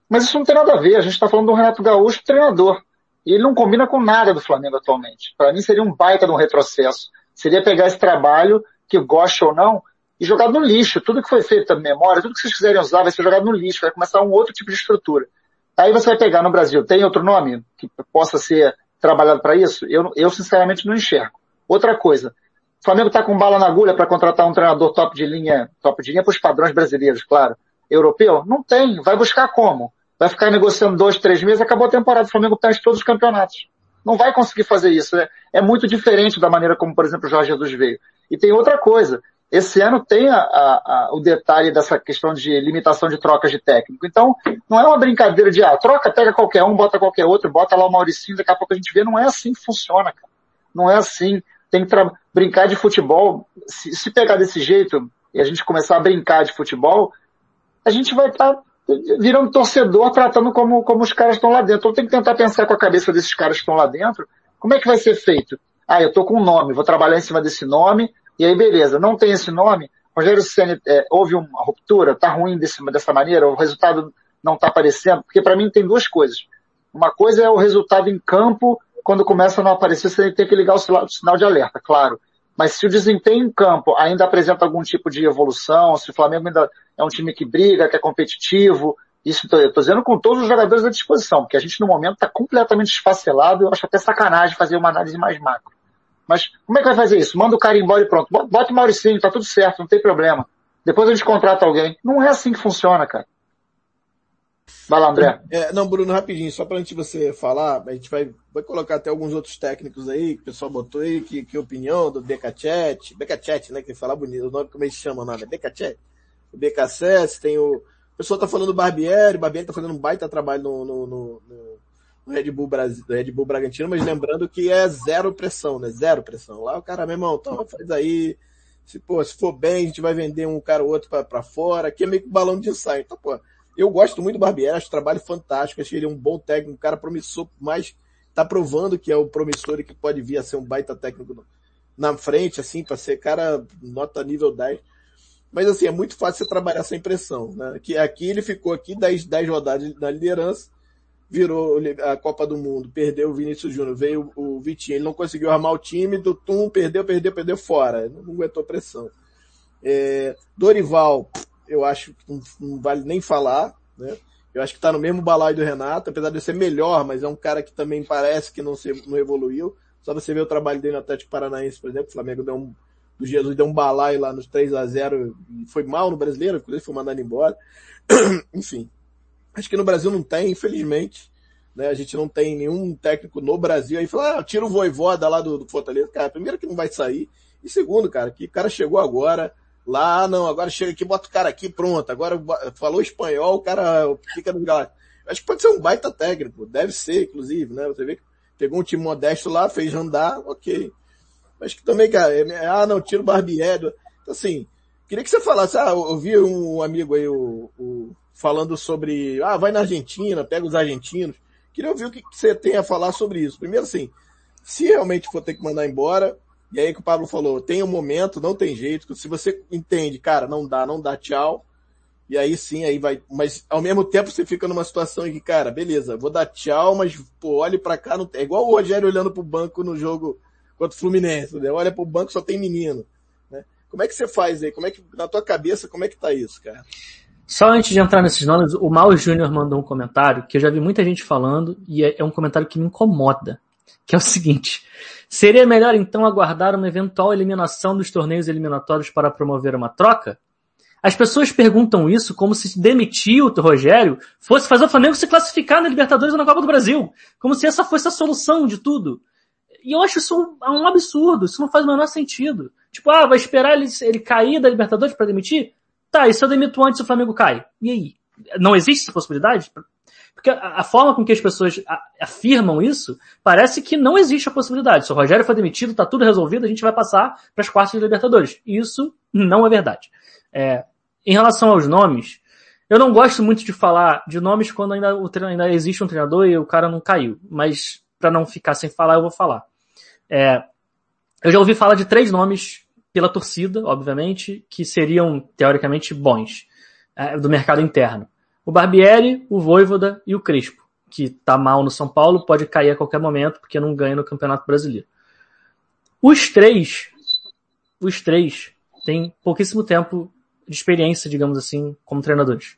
Mas isso não tem nada a ver. A gente está falando do Renato Gaúcho, treinador. E ele não combina com nada do Flamengo atualmente. Para mim seria um baita de um retrocesso. Seria pegar esse trabalho, que goste ou não, e jogar no lixo. Tudo que foi feito da memória, tudo que vocês quiserem usar vai ser jogado no lixo. Vai começar um outro tipo de estrutura. Aí você vai pegar no Brasil, tem outro nome que possa ser trabalhado para isso? Eu, eu sinceramente não enxergo. Outra coisa, o Flamengo está com bala na agulha para contratar um treinador top de linha, top de linha para os padrões brasileiros, claro. Europeu? Não tem. Vai buscar como? vai ficar negociando dois, três meses, acabou a temporada, o Flamengo perde todos os campeonatos. Não vai conseguir fazer isso. É, é muito diferente da maneira como, por exemplo, o Jorge Jesus veio. E tem outra coisa. Esse ano tem a, a, a, o detalhe dessa questão de limitação de trocas de técnico. Então, não é uma brincadeira de, ah, troca, pega qualquer um, bota qualquer outro, bota lá o Mauricinho, daqui a pouco a gente vê. Não é assim que funciona, cara. Não é assim. Tem que brincar de futebol. Se, se pegar desse jeito e a gente começar a brincar de futebol, a gente vai estar tá virando torcedor tratando como, como os caras estão lá dentro. Então tem que tentar pensar com a cabeça desses caras que estão lá dentro, como é que vai ser feito? Ah, eu tô com um nome, vou trabalhar em cima desse nome, e aí beleza, não tem esse nome, Rogério Senna, é, houve uma ruptura, tá ruim desse, dessa maneira, o resultado não tá aparecendo, porque para mim tem duas coisas. Uma coisa é o resultado em campo, quando começa a não aparecer, você tem que ligar o sinal de alerta, claro. Mas se o desempenho em campo ainda apresenta algum tipo de evolução, se o Flamengo ainda é um time que briga, que é competitivo, isso eu estou dizendo com todos os jogadores à disposição, porque a gente no momento está completamente esfacelado, eu acho até sacanagem fazer uma análise mais macro. Mas como é que vai fazer isso? Manda o cara embora e pronto. Bota o Mauricinho, tá tudo certo, não tem problema. Depois a gente contrata alguém. Não é assim que funciona, cara. Vai lá, André. É, não, Bruno, rapidinho, só para antes você falar, a gente vai, vai colocar até alguns outros técnicos aí, que o pessoal botou aí, que, que opinião do Becachet, Becachet, né, que fala bonito, o nome como eles chamam, nada, é Becachet. O BKSS, tem o, o pessoal tá falando do Barbieri, o Barbieri tá fazendo um baita trabalho no, no, no, no Red Bull Brasil, Red Bull Bragantino, mas lembrando que é zero pressão, né, zero pressão. Lá o cara, meu irmão, toma, faz aí, se, pô, se for bem, a gente vai vender um cara ou outro para fora, aqui é meio que balão de ensaio. Então, pô, eu gosto muito do Barbieri, acho trabalho fantástico, acho que ele um bom técnico, um cara promissor, mas tá provando que é o promissor e que pode vir a ser um baita técnico na frente, assim, para ser cara nota nível 10. Mas assim, é muito fácil você trabalhar sem pressão, né? Que aqui ele ficou aqui 10, 10 rodadas na liderança, virou a Copa do Mundo, perdeu o Vinícius Júnior, veio o Vitinho, ele não conseguiu armar o time, do Tum, perdeu, perdeu, perdeu fora, não aguentou pressão. É, Dorival, eu acho que não, não vale nem falar, né? Eu acho que está no mesmo balaio do Renato, apesar de ser melhor, mas é um cara que também parece que não, se, não evoluiu. Só você ver o trabalho dele no Atlético Paranaense, por exemplo, o Flamengo deu um, o Jesus deu um balaio lá nos 3 a 0 e foi mal no brasileiro, inclusive foi mandado embora. Enfim. Acho que no Brasil não tem, infelizmente. Né? A gente não tem nenhum técnico no Brasil aí fala, ah, tira o voivoda lá do, do Fortaleza. Cara, primeiro que não vai sair. E segundo, cara, que o cara chegou agora, Lá, não, agora chega aqui, bota o cara aqui, pronto. Agora falou espanhol, o cara fica no lugar. Acho que pode ser um baita técnico, deve ser, inclusive, né? Você vê que pegou um time modesto lá, fez andar, ok. Mas que também, cara, é, ah, não, tira o Barbieri. Então, assim, queria que você falasse, ah, eu vi um amigo aí, o, o, falando sobre, ah, vai na Argentina, pega os argentinos. Queria ouvir o que você tem a falar sobre isso. Primeiro, assim, se realmente for ter que mandar embora, E aí que o Pablo falou, tem um momento, não tem jeito, se você entende, cara, não dá, não dá tchau, e aí sim, aí vai, mas ao mesmo tempo você fica numa situação em que, cara, beleza, vou dar tchau, mas pô, olhe pra cá, não tem, é igual o Rogério olhando pro banco no jogo contra o Fluminense, né? olha pro banco só tem menino, né? Como é que você faz aí? Como é que, na tua cabeça, como é que tá isso, cara? Só antes de entrar nesses nomes, o Mal Júnior mandou um comentário que eu já vi muita gente falando e é, é um comentário que me incomoda, que é o seguinte, seria melhor então aguardar uma eventual eliminação dos torneios eliminatórios para promover uma troca? As pessoas perguntam isso como se demitir o Rogério fosse fazer o Flamengo se classificar na Libertadores ou na Copa do Brasil. Como se essa fosse a solução de tudo. E eu acho isso um, um absurdo. Isso não faz o menor sentido. Tipo, ah, vai esperar ele, ele cair da Libertadores para demitir? Tá, e se eu demito antes o Flamengo cai? E aí? Não existe essa possibilidade? Porque a, forma com que as pessoas afirmam isso, parece que não existe a possibilidade. Se o Rogério for demitido, tá tudo resolvido, a gente vai passar para as quartas de Libertadores. Isso não é verdade. É, em relação aos nomes, eu não gosto muito de falar de nomes quando ainda, o, ainda existe um treinador e o cara não caiu. Mas para não ficar sem falar, eu vou falar. É, eu já ouvi falar de três nomes pela torcida, obviamente, que seriam teoricamente bons é, do mercado interno. O Barbieri, o Voivoda e o Crespo, que está mal no São Paulo, pode cair a qualquer momento porque não ganha no Campeonato Brasileiro. Os três, os três têm pouquíssimo tempo de experiência, digamos assim, como treinadores.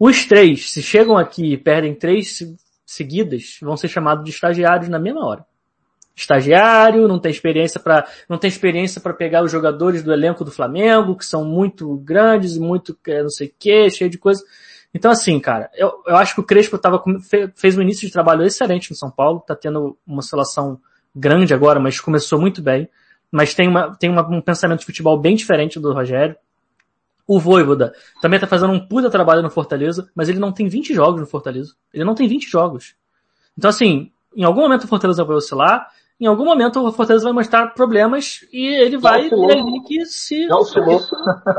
Os três, se chegam aqui e perdem três seguidas, vão ser chamados de estagiários na mesma hora. Estagiário, não tem experiência para não tem experiência para pegar os jogadores do elenco do Flamengo, que são muito grandes muito não sei o que, cheio de coisa. Então assim, cara, eu, eu acho que o Crespo tava, fez um início de trabalho excelente no São Paulo, tá tendo uma oscilação grande agora, mas começou muito bem. Mas tem, uma, tem uma, um pensamento de futebol bem diferente do Rogério. O Voivoda também tá fazendo um puta trabalho no Fortaleza, mas ele não tem 20 jogos no Fortaleza. Ele não tem 20 jogos. Então assim, em algum momento o Fortaleza vai oscilar, em algum momento o Fortaleza vai mostrar problemas e ele vai ter que se... Já oscilou.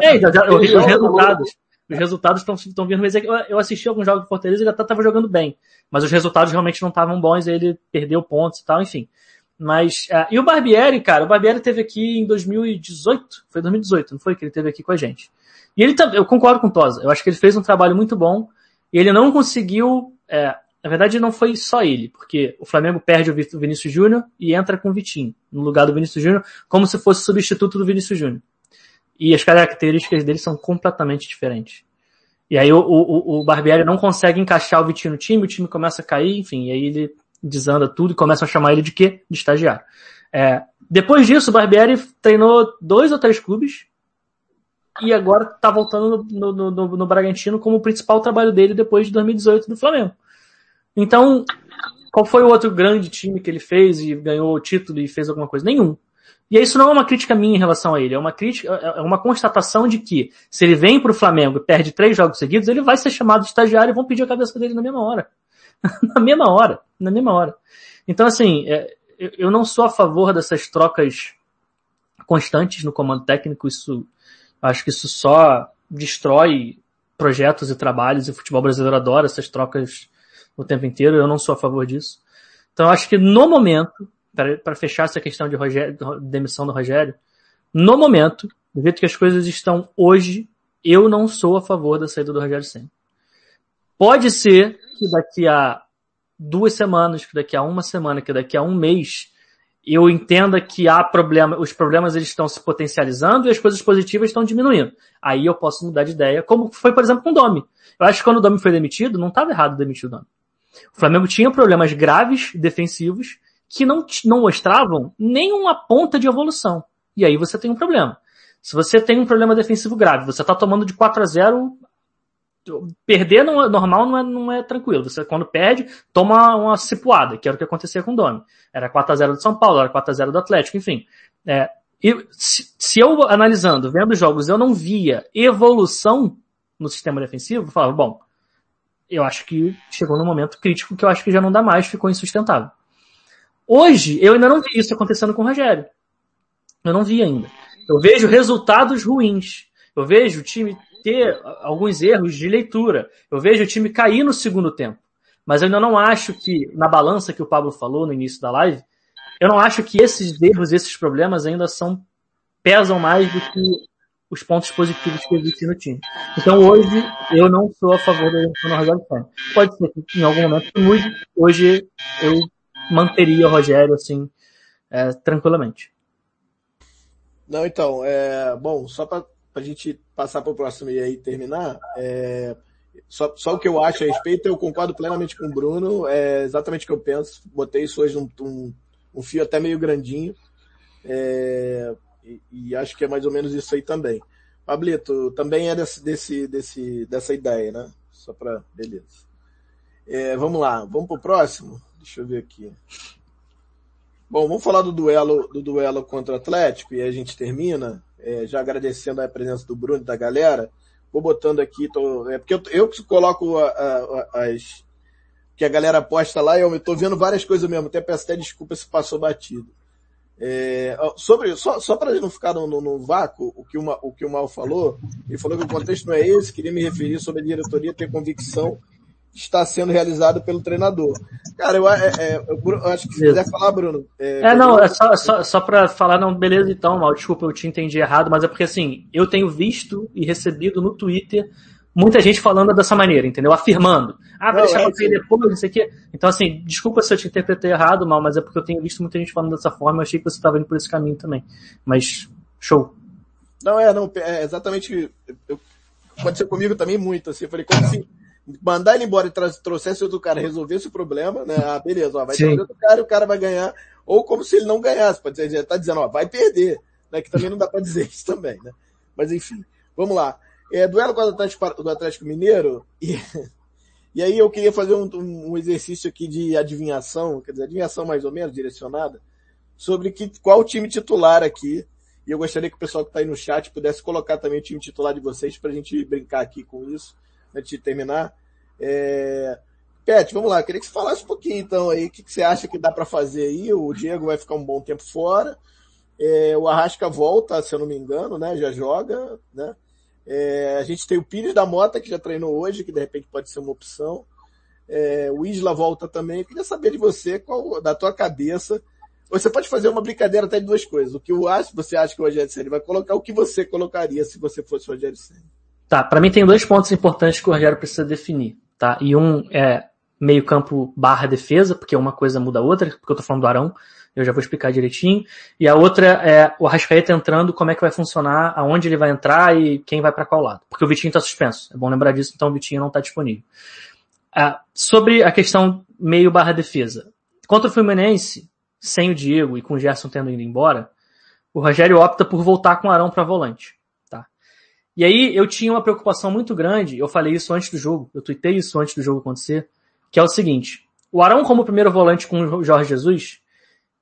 É, já, já, os, os resultados. Os resultados estão vindo, mas é eu assisti alguns jogos do Fortaleza e ele até estava jogando bem. Mas os resultados realmente não estavam bons, ele perdeu pontos e tal, enfim. Mas, uh, e o Barbieri, cara, o Barbieri teve aqui em 2018, foi 2018, não foi que ele teve aqui com a gente. E ele também, eu concordo com o Tosa, eu acho que ele fez um trabalho muito bom, e ele não conseguiu, é, na verdade não foi só ele, porque o Flamengo perde o Vinícius Júnior e entra com o Vitinho, no lugar do Vinícius Júnior, como se fosse substituto do Vinícius Júnior. E as características dele são completamente diferentes. E aí o, o, o Barbieri não consegue encaixar o Vitinho no time, o time começa a cair, enfim, e aí ele desanda tudo e começam a chamar ele de quê? De estagiário. É, depois disso, o Barbieri treinou dois ou três clubes, e agora está voltando no, no, no, no, Bragantino como o principal trabalho dele depois de 2018 do Flamengo. Então, qual foi o outro grande time que ele fez e ganhou o título e fez alguma coisa? Nenhum. E isso não é uma crítica minha em relação a ele, é uma crítica, é, é uma constatação de que se ele vem para o Flamengo e perde três jogos seguidos, ele vai ser chamado de estagiário e vão pedir a cabeça dele na mesma hora. na mesma hora, na mesma hora. Então assim, é, eu não sou a favor dessas trocas constantes no comando técnico, isso Acho que isso só destrói projetos e trabalhos e o futebol brasileiro adora essas trocas o tempo inteiro. Eu não sou a favor disso. Então acho que no momento, para fechar essa questão de Rogério, demissão do Rogério, no momento, do jeito que as coisas estão hoje, eu não sou a favor da saída do Rogério Senna. Pode ser que daqui a duas semanas, que daqui a uma semana, que daqui a um mês, eu entenda que há problema, os problemas eles estão se potencializando e as coisas positivas estão diminuindo. Aí eu posso mudar de ideia, como foi, por exemplo, com o Domi. Eu acho que quando o Domi foi demitido, não estava errado demitir o Domi. O Flamengo tinha problemas graves defensivos que não, não mostravam nenhuma ponta de evolução. E aí você tem um problema. Se você tem um problema defensivo grave, você está tomando de 4 a 0 perder não é, normal não é, não é tranquilo. Você quando perde, toma uma cipuada, que era o que acontecia com o Domi. Era 4x0 do São Paulo, era 4x0 do Atlético, enfim. É, e se, se, eu analisando, vendo jogos, eu não via evolução no sistema defensivo, eu falava, bom, eu acho que chegou num momento crítico que eu acho que já não dá mais, ficou insustentável. Hoje, eu ainda não vi isso acontecendo com o Rogério. Eu não vi ainda. Eu vejo resultados ruins. Eu vejo o time ter alguns erros de leitura. Eu vejo o time cair no segundo tempo. Mas eu ainda não acho que, na balança que o Pablo falou no início da live, eu não acho que esses erros, esses problemas ainda são pesam mais do que os pontos positivos que existem no time. Então hoje eu não sou a favor da eleição do Rogério Senna. Pode ser que em algum momento mude. Hoje eu manteria o Rogério assim é, tranquilamente. Não, então, é, bom, só para a gente passar para o próximo e aí terminar, é, só, só o que eu acho a respeito, eu concordo plenamente com o Bruno, é exatamente o que eu penso. Botei isso hoje num um, um fio até meio grandinho. É, e, acho que é mais ou menos isso aí também. Pablito, também é desse, desse, desse, dessa ideia, né? Só para beleza. É, vamos lá, vamos pro próximo? Deixa eu ver aqui. Bom, vamos falar do duelo, do duelo contra o Atlético e a gente termina, é, já agradecendo a presença do Bruno e da galera. Vou botando aqui, tô, é porque eu, eu coloco a, a, as que a galera posta lá e eu estou vendo várias coisas mesmo. Até peço até desculpa se passou batido. É, sobre, só, só para não ficar no, no, no, vácuo, o que, uma, o que o Mal falou, ele falou que o contexto não é esse, queria me referir sobre a diretoria ter convicção que está sendo realizado pelo treinador. Cara, eu, é, é, eu, eu acho que se quiser falar, Bruno. É, é não, é só, só, só para falar, não, beleza então, Mal, desculpa, eu te entendi errado, mas é porque assim, eu tenho visto e recebido no Twitter muita gente falando dessa maneira, entendeu? Afirmando. Ah, vai deixar é, pra depois, não sei o quê. Então, assim, desculpa se eu te interpretei errado, mal, mas é porque eu tenho visto muita gente falando dessa forma, eu achei que você estava indo por esse caminho também. Mas, show. Não, é, não, é exatamente, eu, aconteceu comigo também muito, assim, eu falei, como se mandar ele embora e trouxesse outro cara, resolvesse o problema, né, ah, beleza, ó, vai trazer outro cara e o cara vai ganhar, ou como se ele não ganhasse, pode dizer, tá dizendo, ó, vai perder, né, que também não dá para dizer isso também, né, mas enfim, vamos lá. É, duelo com o Atlético, do Atlético Mineiro, e, e aí eu queria fazer um, um, exercício aqui de adivinhação, quer dizer, adivinhação mais ou menos direcionada, sobre que, qual time titular aqui, e eu gostaria que o pessoal que está aí no chat pudesse colocar também o time titular de vocês para a gente brincar aqui com isso, antes de terminar. É... Pet, vamos lá, queria que você falasse um pouquinho então aí, o que, que você acha que dá para fazer aí? O Diego vai ficar um bom tempo fora, é, o Arrasca volta, se eu não me engano, né? Já joga, né? É, a gente tem o Pires da Mota, que já treinou hoje, que de repente pode ser uma opção. É, o Isla volta também. Eu queria saber de você, qual, da tua cabeça. Você pode fazer uma brincadeira até de duas coisas. O que eu acho, você acha que o Rogério Senna vai colocar, o que você colocaria se você fosse o Rogério Senna. Tá, para mim tem dois pontos importantes que o Rogério precisa definir, tá? E um é meio campo barra defesa, porque uma coisa muda a outra, porque eu tô falando do Arão, eu já vou explicar direitinho. E a outra é o Arrascaeta entrando, como é que vai funcionar, aonde ele vai entrar e quem vai para qual lado. Porque o Vitinho está suspenso. É bom lembrar disso, então o Vitinho não está disponível. Ah, sobre a questão meio barra defesa. Contra o Fluminense, sem o Diego e com o Gerson tendo ido embora, o Rogério opta por voltar com o Arão para volante. Tá? E aí eu tinha uma preocupação muito grande, eu falei isso antes do jogo, eu tuitei isso antes do jogo acontecer, que é o seguinte, o Arão como primeiro volante com o Jorge Jesus,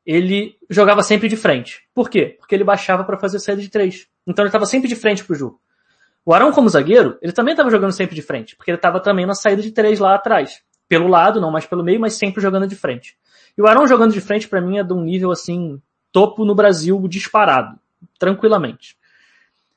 ele jogava sempre de frente. Por quê? Porque ele baixava para fazer saída de três. Então ele estava sempre de frente pro jogo. O Arão como zagueiro, ele também estava jogando sempre de frente, porque ele estava também na saída de três lá atrás. Pelo lado, não mais pelo meio, mas sempre jogando de frente. E o Arão jogando de frente para mim é de um nível assim, topo no Brasil disparado, tranquilamente.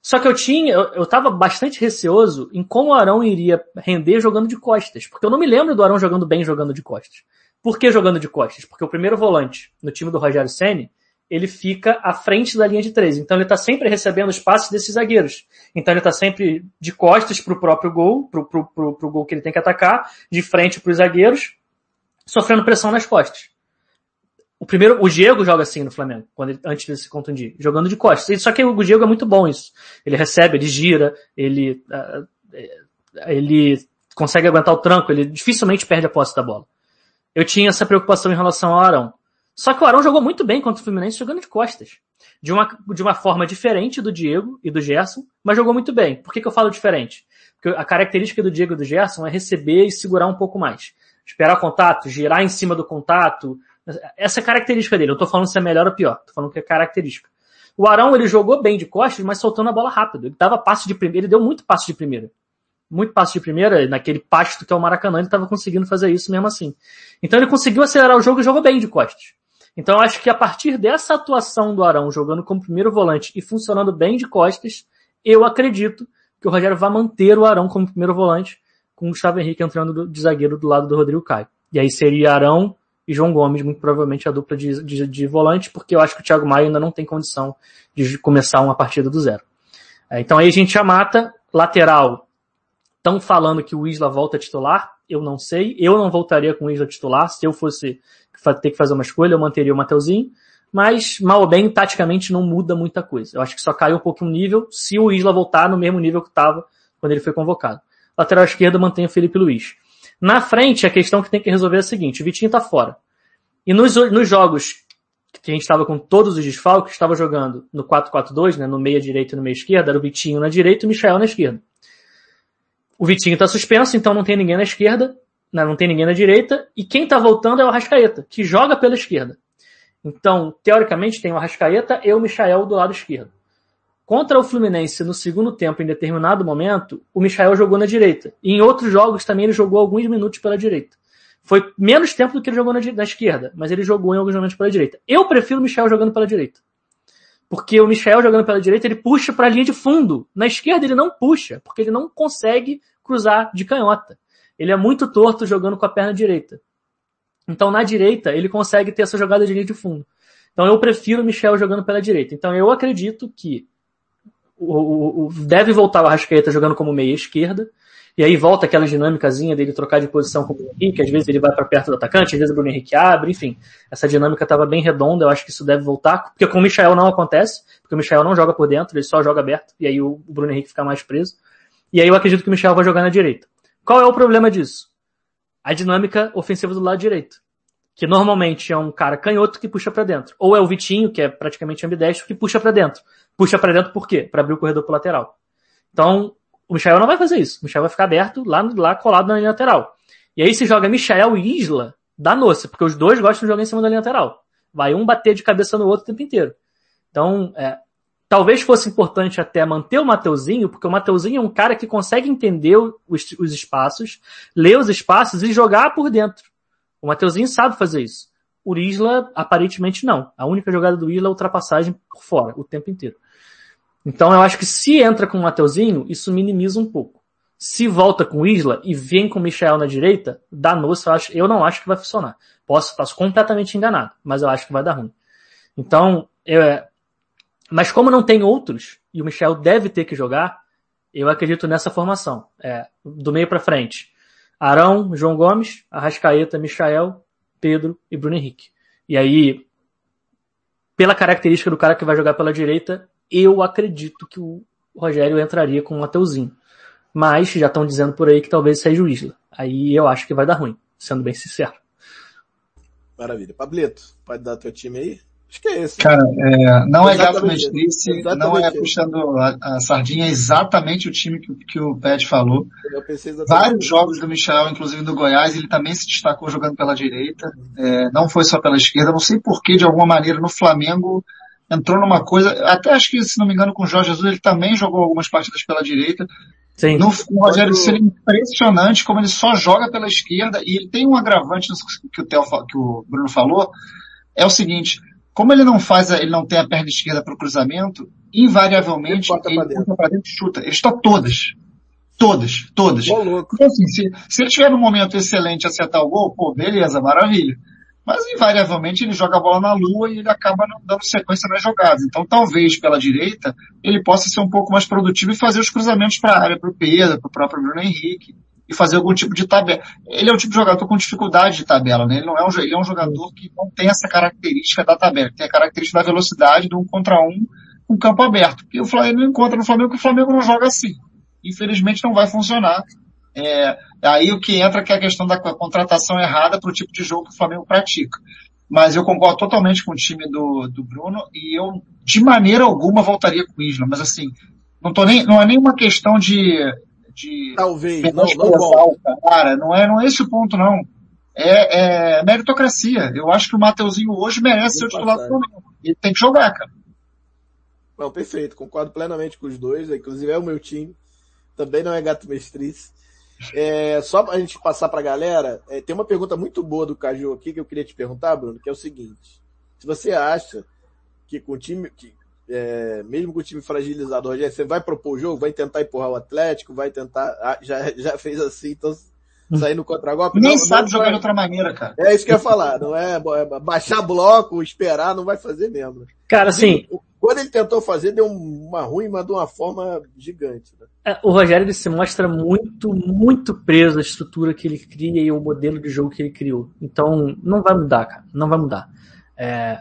Só que eu tinha, eu, eu tava bastante receoso em como o Arão iria render jogando de costas, porque eu não me lembro do Arão jogando bem jogando de costas. Por que jogando de costas? Porque o primeiro volante no time do Rogério Ceni ele fica à frente da linha de três. Então ele está sempre recebendo os passes desses zagueiros. Então ele está sempre de costas para o próprio gol, para o gol que ele tem que atacar, de frente para os zagueiros, sofrendo pressão nas costas. O primeiro, o Diego joga assim no Flamengo, quando ele, antes de se contundir, jogando de costas. Só que o Diego é muito bom isso. Ele recebe, ele gira, ele, uh, ele consegue aguentar o tranco, ele dificilmente perde a posse da bola eu tinha essa preocupação em relação ao Arão. Só que o Arão jogou muito bem contra o Fluminense jogando de costas. De uma, de uma forma diferente do Diego e do Gerson, mas jogou muito bem. Por que, que eu falo diferente? Porque a característica do Diego e do Gerson é receber e segurar um pouco mais. Esperar o contato, girar em cima do contato. Essa é a característica dele. Eu tô falando se é melhor ou pior. Tô falando que é característica. O Arão, ele jogou bem de costas, mas soltando a bola rápido. Ele dava passe de primeira, ele deu muito passe de primeira muito passe de primeira, naquele pasto que é o Maracanã, ele estava conseguindo fazer isso mesmo assim. Então ele conseguiu acelerar o jogo e jogou bem de costas. Então eu acho que a partir dessa atuação do Arão jogando como primeiro volante e funcionando bem de costas, eu acredito que o Rogério vai manter o Arão como primeiro volante, com o Gustavo Henrique entrando de zagueiro do lado do Rodrigo Caio. E aí seria Arão, e João Gomes, muito provavelmente a dupla de, de, de volante, porque eu acho que o Thiago Maia ainda não tem condição de começar uma partida do zero. É, então aí a gente já mata, lateral, estão falando que o Isla volta titular, eu não sei, eu não voltaria com o Isla titular, se eu fosse ter que fazer uma escolha, eu manteria o Mateuzinho, mas mal ou bem, taticamente não muda muita coisa. Eu acho que só caiu um pouco o nível se o Isla voltar no mesmo nível que estava quando ele foi convocado. Lateral esquerda mantém o Felipe Luiz. Na frente, a questão que tem que resolver é a seguinte, o Vitinho tá fora. E nos, nos jogos que a gente estava com todos os desfalques, estava jogando no 4-4-2, né, no meia direita e no meia esquerda, era o Vitinho na direita e o Michel na esquerda. O Vitinho está suspenso, então não tem ninguém na esquerda, né, não tem ninguém na direita, e quem está voltando é o Arrascaeta, que joga pela esquerda. Então, teoricamente, tem o Arrascaeta e o Michael do lado esquerdo. Contra o Fluminense, no segundo tempo, em determinado momento, o Michael jogou na direita. E em outros jogos também ele jogou alguns minutos pela direita. Foi menos tempo do que ele jogou na, na esquerda, mas ele jogou em alguns momentos pela direita. Eu prefiro o Michel jogando pela direita. Porque o Michel jogando pela direita, ele puxa para a linha de fundo. Na esquerda ele não puxa, porque ele não consegue cruzar de canhota. Ele é muito torto jogando com a perna direita. Então na direita ele consegue ter essa jogada de linha de fundo. Então eu prefiro o Michel jogando pela direita. Então eu acredito que o, o, o deve voltar o Arrascaeta jogando como meia esquerda. E aí volta aquela dinâmicazinha dele trocar de posição com o Bruno Henrique, às vezes ele vai para perto do atacante, às vezes o Bruno Henrique abre, enfim. Essa dinâmica estava bem redonda, eu acho que isso deve voltar, porque com o Michel não acontece, porque o Michel não joga por dentro, ele só joga aberto, e aí o Bruno Henrique fica mais preso. E aí eu acredito que o Michel vai jogar na direita. Qual é o problema disso? A dinâmica ofensiva do lado direito. Que normalmente é um cara canhoto que puxa para dentro. Ou é o Vitinho, que é praticamente ambidestro, que puxa para dentro. Puxa para dentro por quê? Para abrir o corredor pro lateral. Então, o Michel não vai fazer isso. O Michel vai ficar aberto lá, lá colado na linha lateral. E aí se joga Michel e Isla, dá noce, porque os dois gostam de jogar em cima da linha lateral. Vai um bater de cabeça no outro o tempo inteiro. Então, é, talvez fosse importante até manter o Mateuzinho, porque o Mateuzinho é um cara que consegue entender os, os espaços, ler os espaços e jogar por dentro. O Mateuzinho sabe fazer isso. O Isla, aparentemente não. A única jogada do Isla é ultrapassagem por fora, o tempo inteiro. Então eu acho que se entra com o Mateuzinho, isso minimiza um pouco. Se volta com Isla e vem com o Michel na direita, dá noce, eu, acho, eu não acho que vai funcionar. Posso estar completamente enganado, mas eu acho que vai dar ruim. Então, eu, é, mas como não tem outros, e o Michel deve ter que jogar, eu acredito nessa formação. É, do meio para frente. Arão, João Gomes, Arrascaeta, Michael, Pedro e Bruno Henrique. E aí, pela característica do cara que vai jogar pela direita, eu acredito que o Rogério entraria com o Mateuzinho. Mas já estão dizendo por aí que talvez seja o Isla. Aí eu acho que vai dar ruim, sendo bem sincero. Maravilha. Pablito, pode dar teu time aí? Acho que é esse. Cara, é, não é gato mestrice, não é puxando a, a, sardinha, é exatamente o time que, que o Pet falou. Vários jogos do Michel, inclusive do Goiás, ele também se destacou jogando pela direita, é, não foi só pela esquerda, não sei porquê, de alguma maneira, no Flamengo, entrou numa coisa, até acho que, se não me engano, com o Jorge Jesus, ele também jogou algumas partidas pela direita. Sim. No, no Rogério Ceni impressionante como ele só joga pela esquerda e ele tem um agravante que o, Theo, que o Bruno falou, é o seguinte, como ele não faz, ele não tem a perna esquerda para o cruzamento, invariavelmente ele, ele dentro. para dentro e chuta. Ele está todas. Todas, todas. Então, assim, se, se ele tiver num momento excelente acertar o gol, pô, beleza, maravilha mas invariavelmente ele joga a bola na lua e ele acaba não dando sequência nas jogadas. Então talvez pela direita ele possa ser um pouco mais produtivo e fazer os cruzamentos para a área, para o Pedro, para o próprio Bruno Henrique e fazer algum tipo de tabela. Ele é um tipo de jogador com dificuldade de tabela, né? Ele não é um, ele é um jogador que não tem essa característica da tabela, tem a característica da velocidade do um contra um com campo aberto. E o Flamengo encontra no Flamengo que o Flamengo não joga assim. Infelizmente não vai funcionar. É, aí o que entra que é a questão da contratação errada para o tipo de jogo que o Flamengo pratica. Mas eu concordo totalmente com o time do, do Bruno e eu, de maneira alguma, voltaria com o Isla. Mas assim, não, tô nem, não é nenhuma questão de, de Talvez, não, não, cara, não é, não é esse o ponto não. É, é meritocracia. Eu acho que o Mateuzinho hoje merece ser o titular do Flamengo. Ele tem que jogar, cara. Não, perfeito. Concordo plenamente com os dois. Inclusive é o meu time. Também não é gato mestriz. É, só pra gente passar pra galera, é, tem uma pergunta muito boa do Caju aqui que eu queria te perguntar, Bruno, que é o seguinte. Se você acha que com o time, que, é, mesmo com o time fragilizado, Rogério, você vai propor o jogo, vai tentar empurrar o Atlético, vai tentar, ah, já, já fez assim, então sair no contragolpe. Nem não, sabe não jogar de outra maneira, cara. É isso que eu ia falar, não é, é baixar bloco, esperar, não vai fazer mesmo. Cara, assim... Quando ele tentou fazer, deu uma ruim, mas de uma forma gigante. Né? É, o Rogério se mostra muito, muito preso à estrutura que ele cria e ao modelo de jogo que ele criou. Então, não vai mudar, cara. Não vai mudar. É,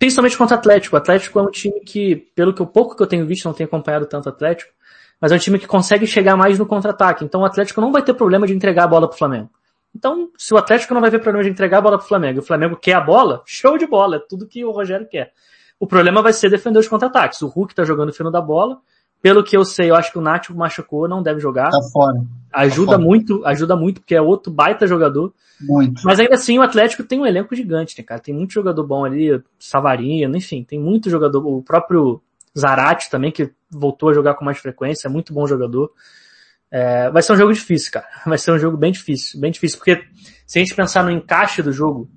principalmente contra o Atlético. O Atlético é um time que, pelo que o pouco que eu tenho visto, não tenho acompanhado tanto o Atlético, mas é um time que consegue chegar mais no contra-ataque. Então o Atlético não vai ter problema de entregar a bola pro Flamengo. Então, se o Atlético não vai ter problema de entregar a bola pro Flamengo e o Flamengo quer a bola, show de bola, é tudo que o Rogério quer. O problema vai ser defender os contra-ataques. O Hulk tá jogando o fino da bola. Pelo que eu sei, eu acho que o Nacho machucou, não deve jogar. Tá fora. Ajuda tá fora. muito, ajuda muito, porque é outro baita jogador. Muito. Mas ainda assim, o Atlético tem um elenco gigante, né, cara? Tem muito jogador bom ali, Savarino, enfim, tem muito jogador. O próprio Zarate também, que voltou a jogar com mais frequência, é muito bom jogador. É, vai ser um jogo difícil, cara. Vai ser um jogo bem difícil, bem difícil, porque se a gente pensar no encaixe do jogo,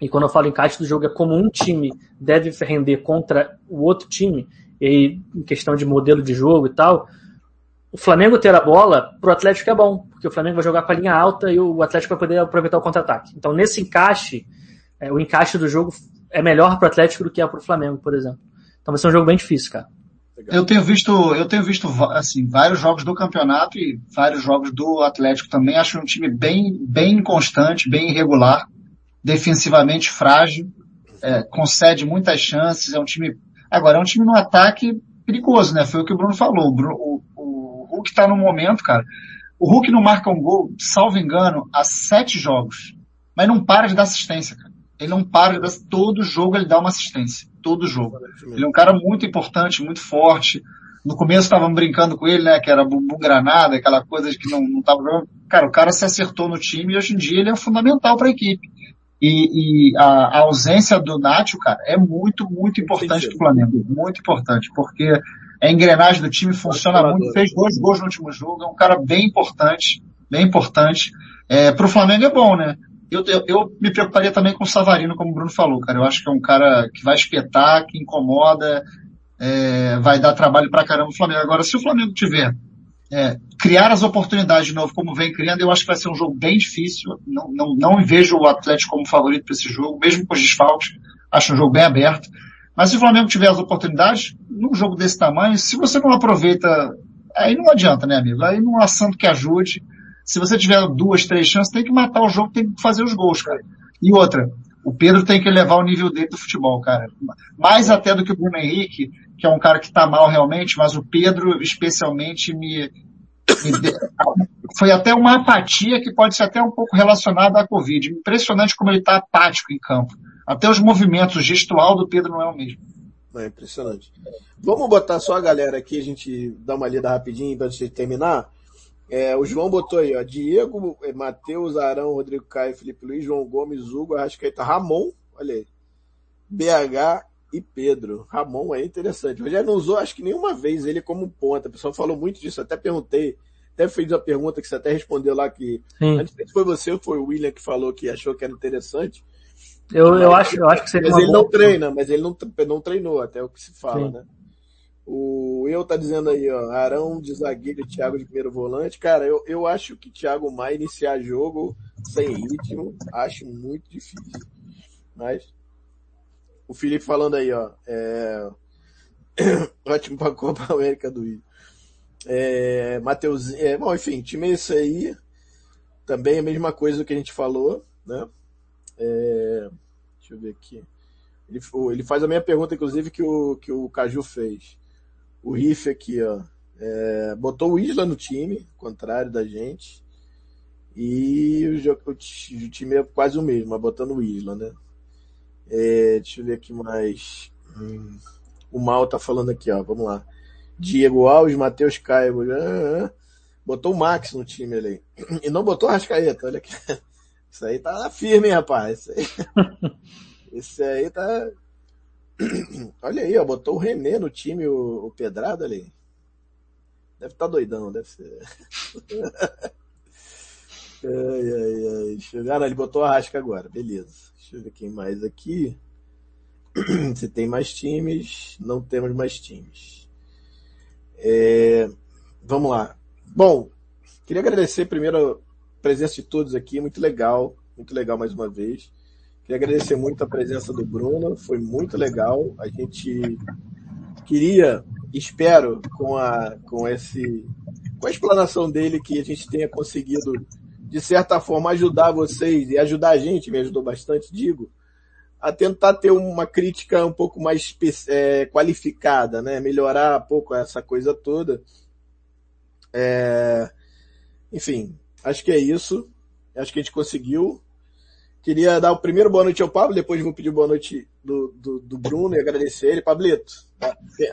e quando eu falo encaixe do jogo é como um time deve render contra o outro time, e em questão de modelo de jogo e tal, o Flamengo ter a bola, pro Atlético é bom, porque o Flamengo vai jogar com a linha alta e o Atlético vai poder aproveitar o contra-ataque. Então nesse encaixe, é, o encaixe do jogo é melhor pro Atlético do que é pro Flamengo, por exemplo. Então vai ser um jogo bem difícil, cara. Eu tenho visto, eu tenho visto assim vários jogos do campeonato e vários jogos do Atlético também. Acho um time bem, bem inconstante, bem irregular, defensivamente frágil, é, concede muitas chances. É um time, agora é um time no ataque perigoso, né? Foi o que o Bruno falou. O, Bruno, o, o Hulk está no momento, cara. O Hulk não marca um gol, salvo engano, há sete jogos, mas não para de dar assistência, cara. Ele não para de dar, todo jogo ele dá uma assistência todo jogo. Ele é um cara muito importante, muito forte. No começo estavam brincando com ele, né, que era bumbum granada, aquela coisa de que não, não tava jogando. Cara, o cara se acertou no time e hoje em dia ele é fundamental para a equipe. E, e a, a, ausência do Nacho, cara, é muito, muito importante para o Flamengo. Muito importante, porque a engrenagem do time funciona muito. Fez dois gols no último jogo, é um cara bem importante, bem importante. É, para o Flamengo é bom, né? Eu, eu, eu, me preocuparia também com o Savarino, como o Bruno falou, cara. Eu acho que é um cara que vai espetar, que incomoda, é, vai dar trabalho pra caramba o Flamengo. Agora, se o Flamengo tiver é, criar as oportunidades de novo, como vem criando, eu acho que vai ser um jogo bem difícil. Não, não, não vejo o Atlético como favorito para esse jogo, mesmo com os desfalques. Acho um jogo bem aberto. Mas se o Flamengo tiver as oportunidades, num jogo desse tamanho, se você não aproveita, aí não adianta, né, amigo? Aí não há santo que ajude se você tiver duas, três chances, tem que matar o jogo, tem que fazer os gols, cara. E outra, o Pedro tem que elevar o nível dele do futebol, cara. Mais até do que o Bruno Henrique, que é um cara que tá mal realmente, mas o Pedro especialmente me, me foi até uma apatia que pode ser até um pouco relacionada à Covid. Impressionante como ele tá apático em campo. Até os movimentos, gestual do Pedro não é o mesmo. É impressionante. Vamos botar só a galera aqui, a gente dá uma lida rapidinho antes de terminar. É, o João botou aí, ó, Diego, é, Matheus, Arão, Rodrigo Caio, Felipe Luiz, João Gomes, Hugo, Arrascaeta, Ramon, olha aí, BH e Pedro. Ramon é interessante. O Rogério não usou, acho que nenhuma vez ele como ponta. O pessoal falou muito disso, até perguntei, até fez uma pergunta que você até respondeu lá que, Sim. antes foi você ou foi o William que falou que achou que era interessante. Eu, mas, eu acho, eu acho que seria Mas ele não treina, mas ele não, não treinou, até o que se fala, Sim. né? O eu tá dizendo aí, ó, Arão de zagueiro e Thiago de primeiro volante. Cara, eu, eu acho que Thiago Maia iniciar jogo sem ritmo, acho muito difícil. Mas, o Felipe falando aí, ó, é... ótimo pra Copa América do Rio. É, é, bom, enfim, time é isso aí. Também é a mesma coisa que a gente falou, né? É, deixa eu ver aqui. Ele, ele faz a mesma pergunta, inclusive, que o, que o Caju fez o Riff aqui, ó. É, botou o Isla no time, contrário da gente. E o, o, o, time é quase o mesmo, mas botando o Isla, né? É, deixa eu ver aqui mais. Hum, o Mal tá falando aqui, ó. Vamos lá. Diego Alves, Matheus Caio. Ah, ah, botou o Max no time ali. E não botou o Rascaeta, olha aqui. Isso aí tá firme, hein, rapaz. Isso aí, Isso aí tá, Olha aí, ó, botou o René no time, o, o Pedrado ali. Deve estar tá doidão, deve ser. ai, ai, ai. Deixa eu. Ah, não, ele botou a rasca agora, beleza. Deixa eu ver quem mais aqui. Se tem mais times, não temos mais times. É... Vamos lá. Bom, queria agradecer primeiro presença de todos aqui, muito legal, muito legal mais uma vez. Queria agradecer muito a presença do Bruno, foi muito legal. A gente queria, espero, com a, com esse, com a explanação dele que a gente tenha conseguido, de certa forma, ajudar vocês e ajudar a gente, me ajudou bastante, digo, a tentar ter uma crítica um pouco mais é, qualificada, né? Melhorar um pouco essa coisa toda. É... Enfim, acho que é isso. Acho que a gente conseguiu. Queria dar o primeiro boa noite ao Pablo, depois vou pedir boa noite do, do, do Bruno e agradecer ele. Pablito,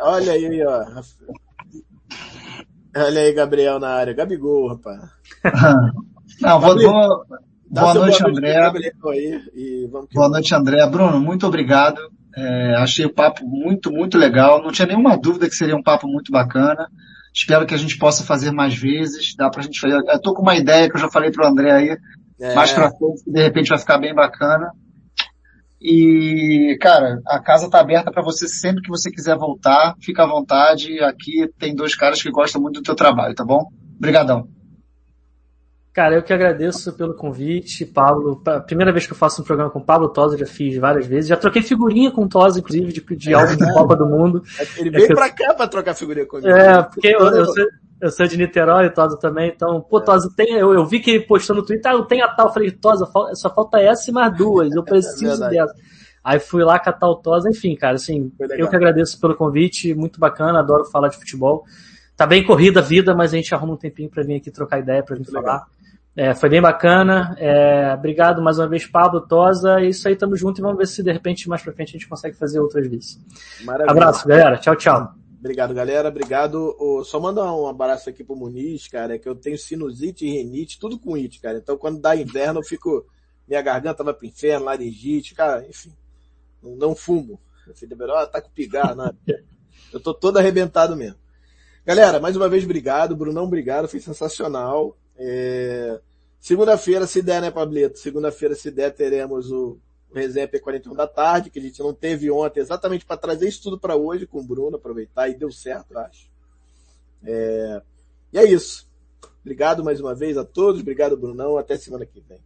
olha aí, ó. Olha aí, Gabriel na área. Gabigol, rapaz. Não, vou, vou, boa noite, boa André. Aí, boa noite, André. Bruno, muito obrigado. É, achei o papo muito, muito legal. Não tinha nenhuma dúvida que seria um papo muito bacana. Espero que a gente possa fazer mais vezes. Dá pra gente fazer. Eu tô com uma ideia que eu já falei pro André aí. É. Mais pra frente, de repente vai ficar bem bacana. E, cara, a casa tá aberta para você sempre que você quiser voltar. Fica à vontade. Aqui tem dois caras que gostam muito do teu trabalho, tá bom? Obrigadão. Cara, eu que agradeço pelo convite, Pablo. Primeira vez que eu faço um programa com o Pablo Tosa, já fiz várias vezes. Já troquei figurinha com o Tosa, inclusive, de, de álbum de Copa do Mundo. Ele veio é pra cá pra trocar figurinha comigo. É, porque eu, eu, sou, eu sou de Niterói, Tosa também, então, pô, Tosa, tem, eu, eu vi que ele postou no Twitter, ah, eu tenho a tal, eu falei, Tosa, só falta essa e mais duas, eu preciso é dessa. Aí fui lá catar o Tosa, enfim, cara, assim, eu que agradeço pelo convite, muito bacana, adoro falar de futebol. Tá bem corrida a vida, mas a gente arruma um tempinho pra vir aqui trocar ideia, pra gente falar. Legal. É, foi bem bacana. É, obrigado mais uma vez, Pablo, Tosa. É isso aí, tamo junto e vamos ver se de repente mais pra frente a gente consegue fazer outras vezes. Maravilha. Abraço, galera. Tchau, tchau. Obrigado, galera. Obrigado. só mandar um abraço aqui pro Muniz, cara, que eu tenho sinusite e renite, tudo com it, cara. Então quando dá inverno eu fico, minha garganta vai pro inferno, laringite, cara, enfim. Não, não fumo. Eu falei, oh, tá com pigar, né? Eu tô todo arrebentado mesmo. Galera, mais uma vez, obrigado. Brunão, obrigado. Foi sensacional. É... Segunda-feira, se der, né, Pablito? Segunda-feira, se der, teremos o, o Resenha P41 da tarde, que a gente não teve ontem, exatamente para trazer isso tudo para hoje com o Bruno, aproveitar, e deu certo, acho. É... E é isso. Obrigado mais uma vez a todos, obrigado, Brunão, até semana que vem.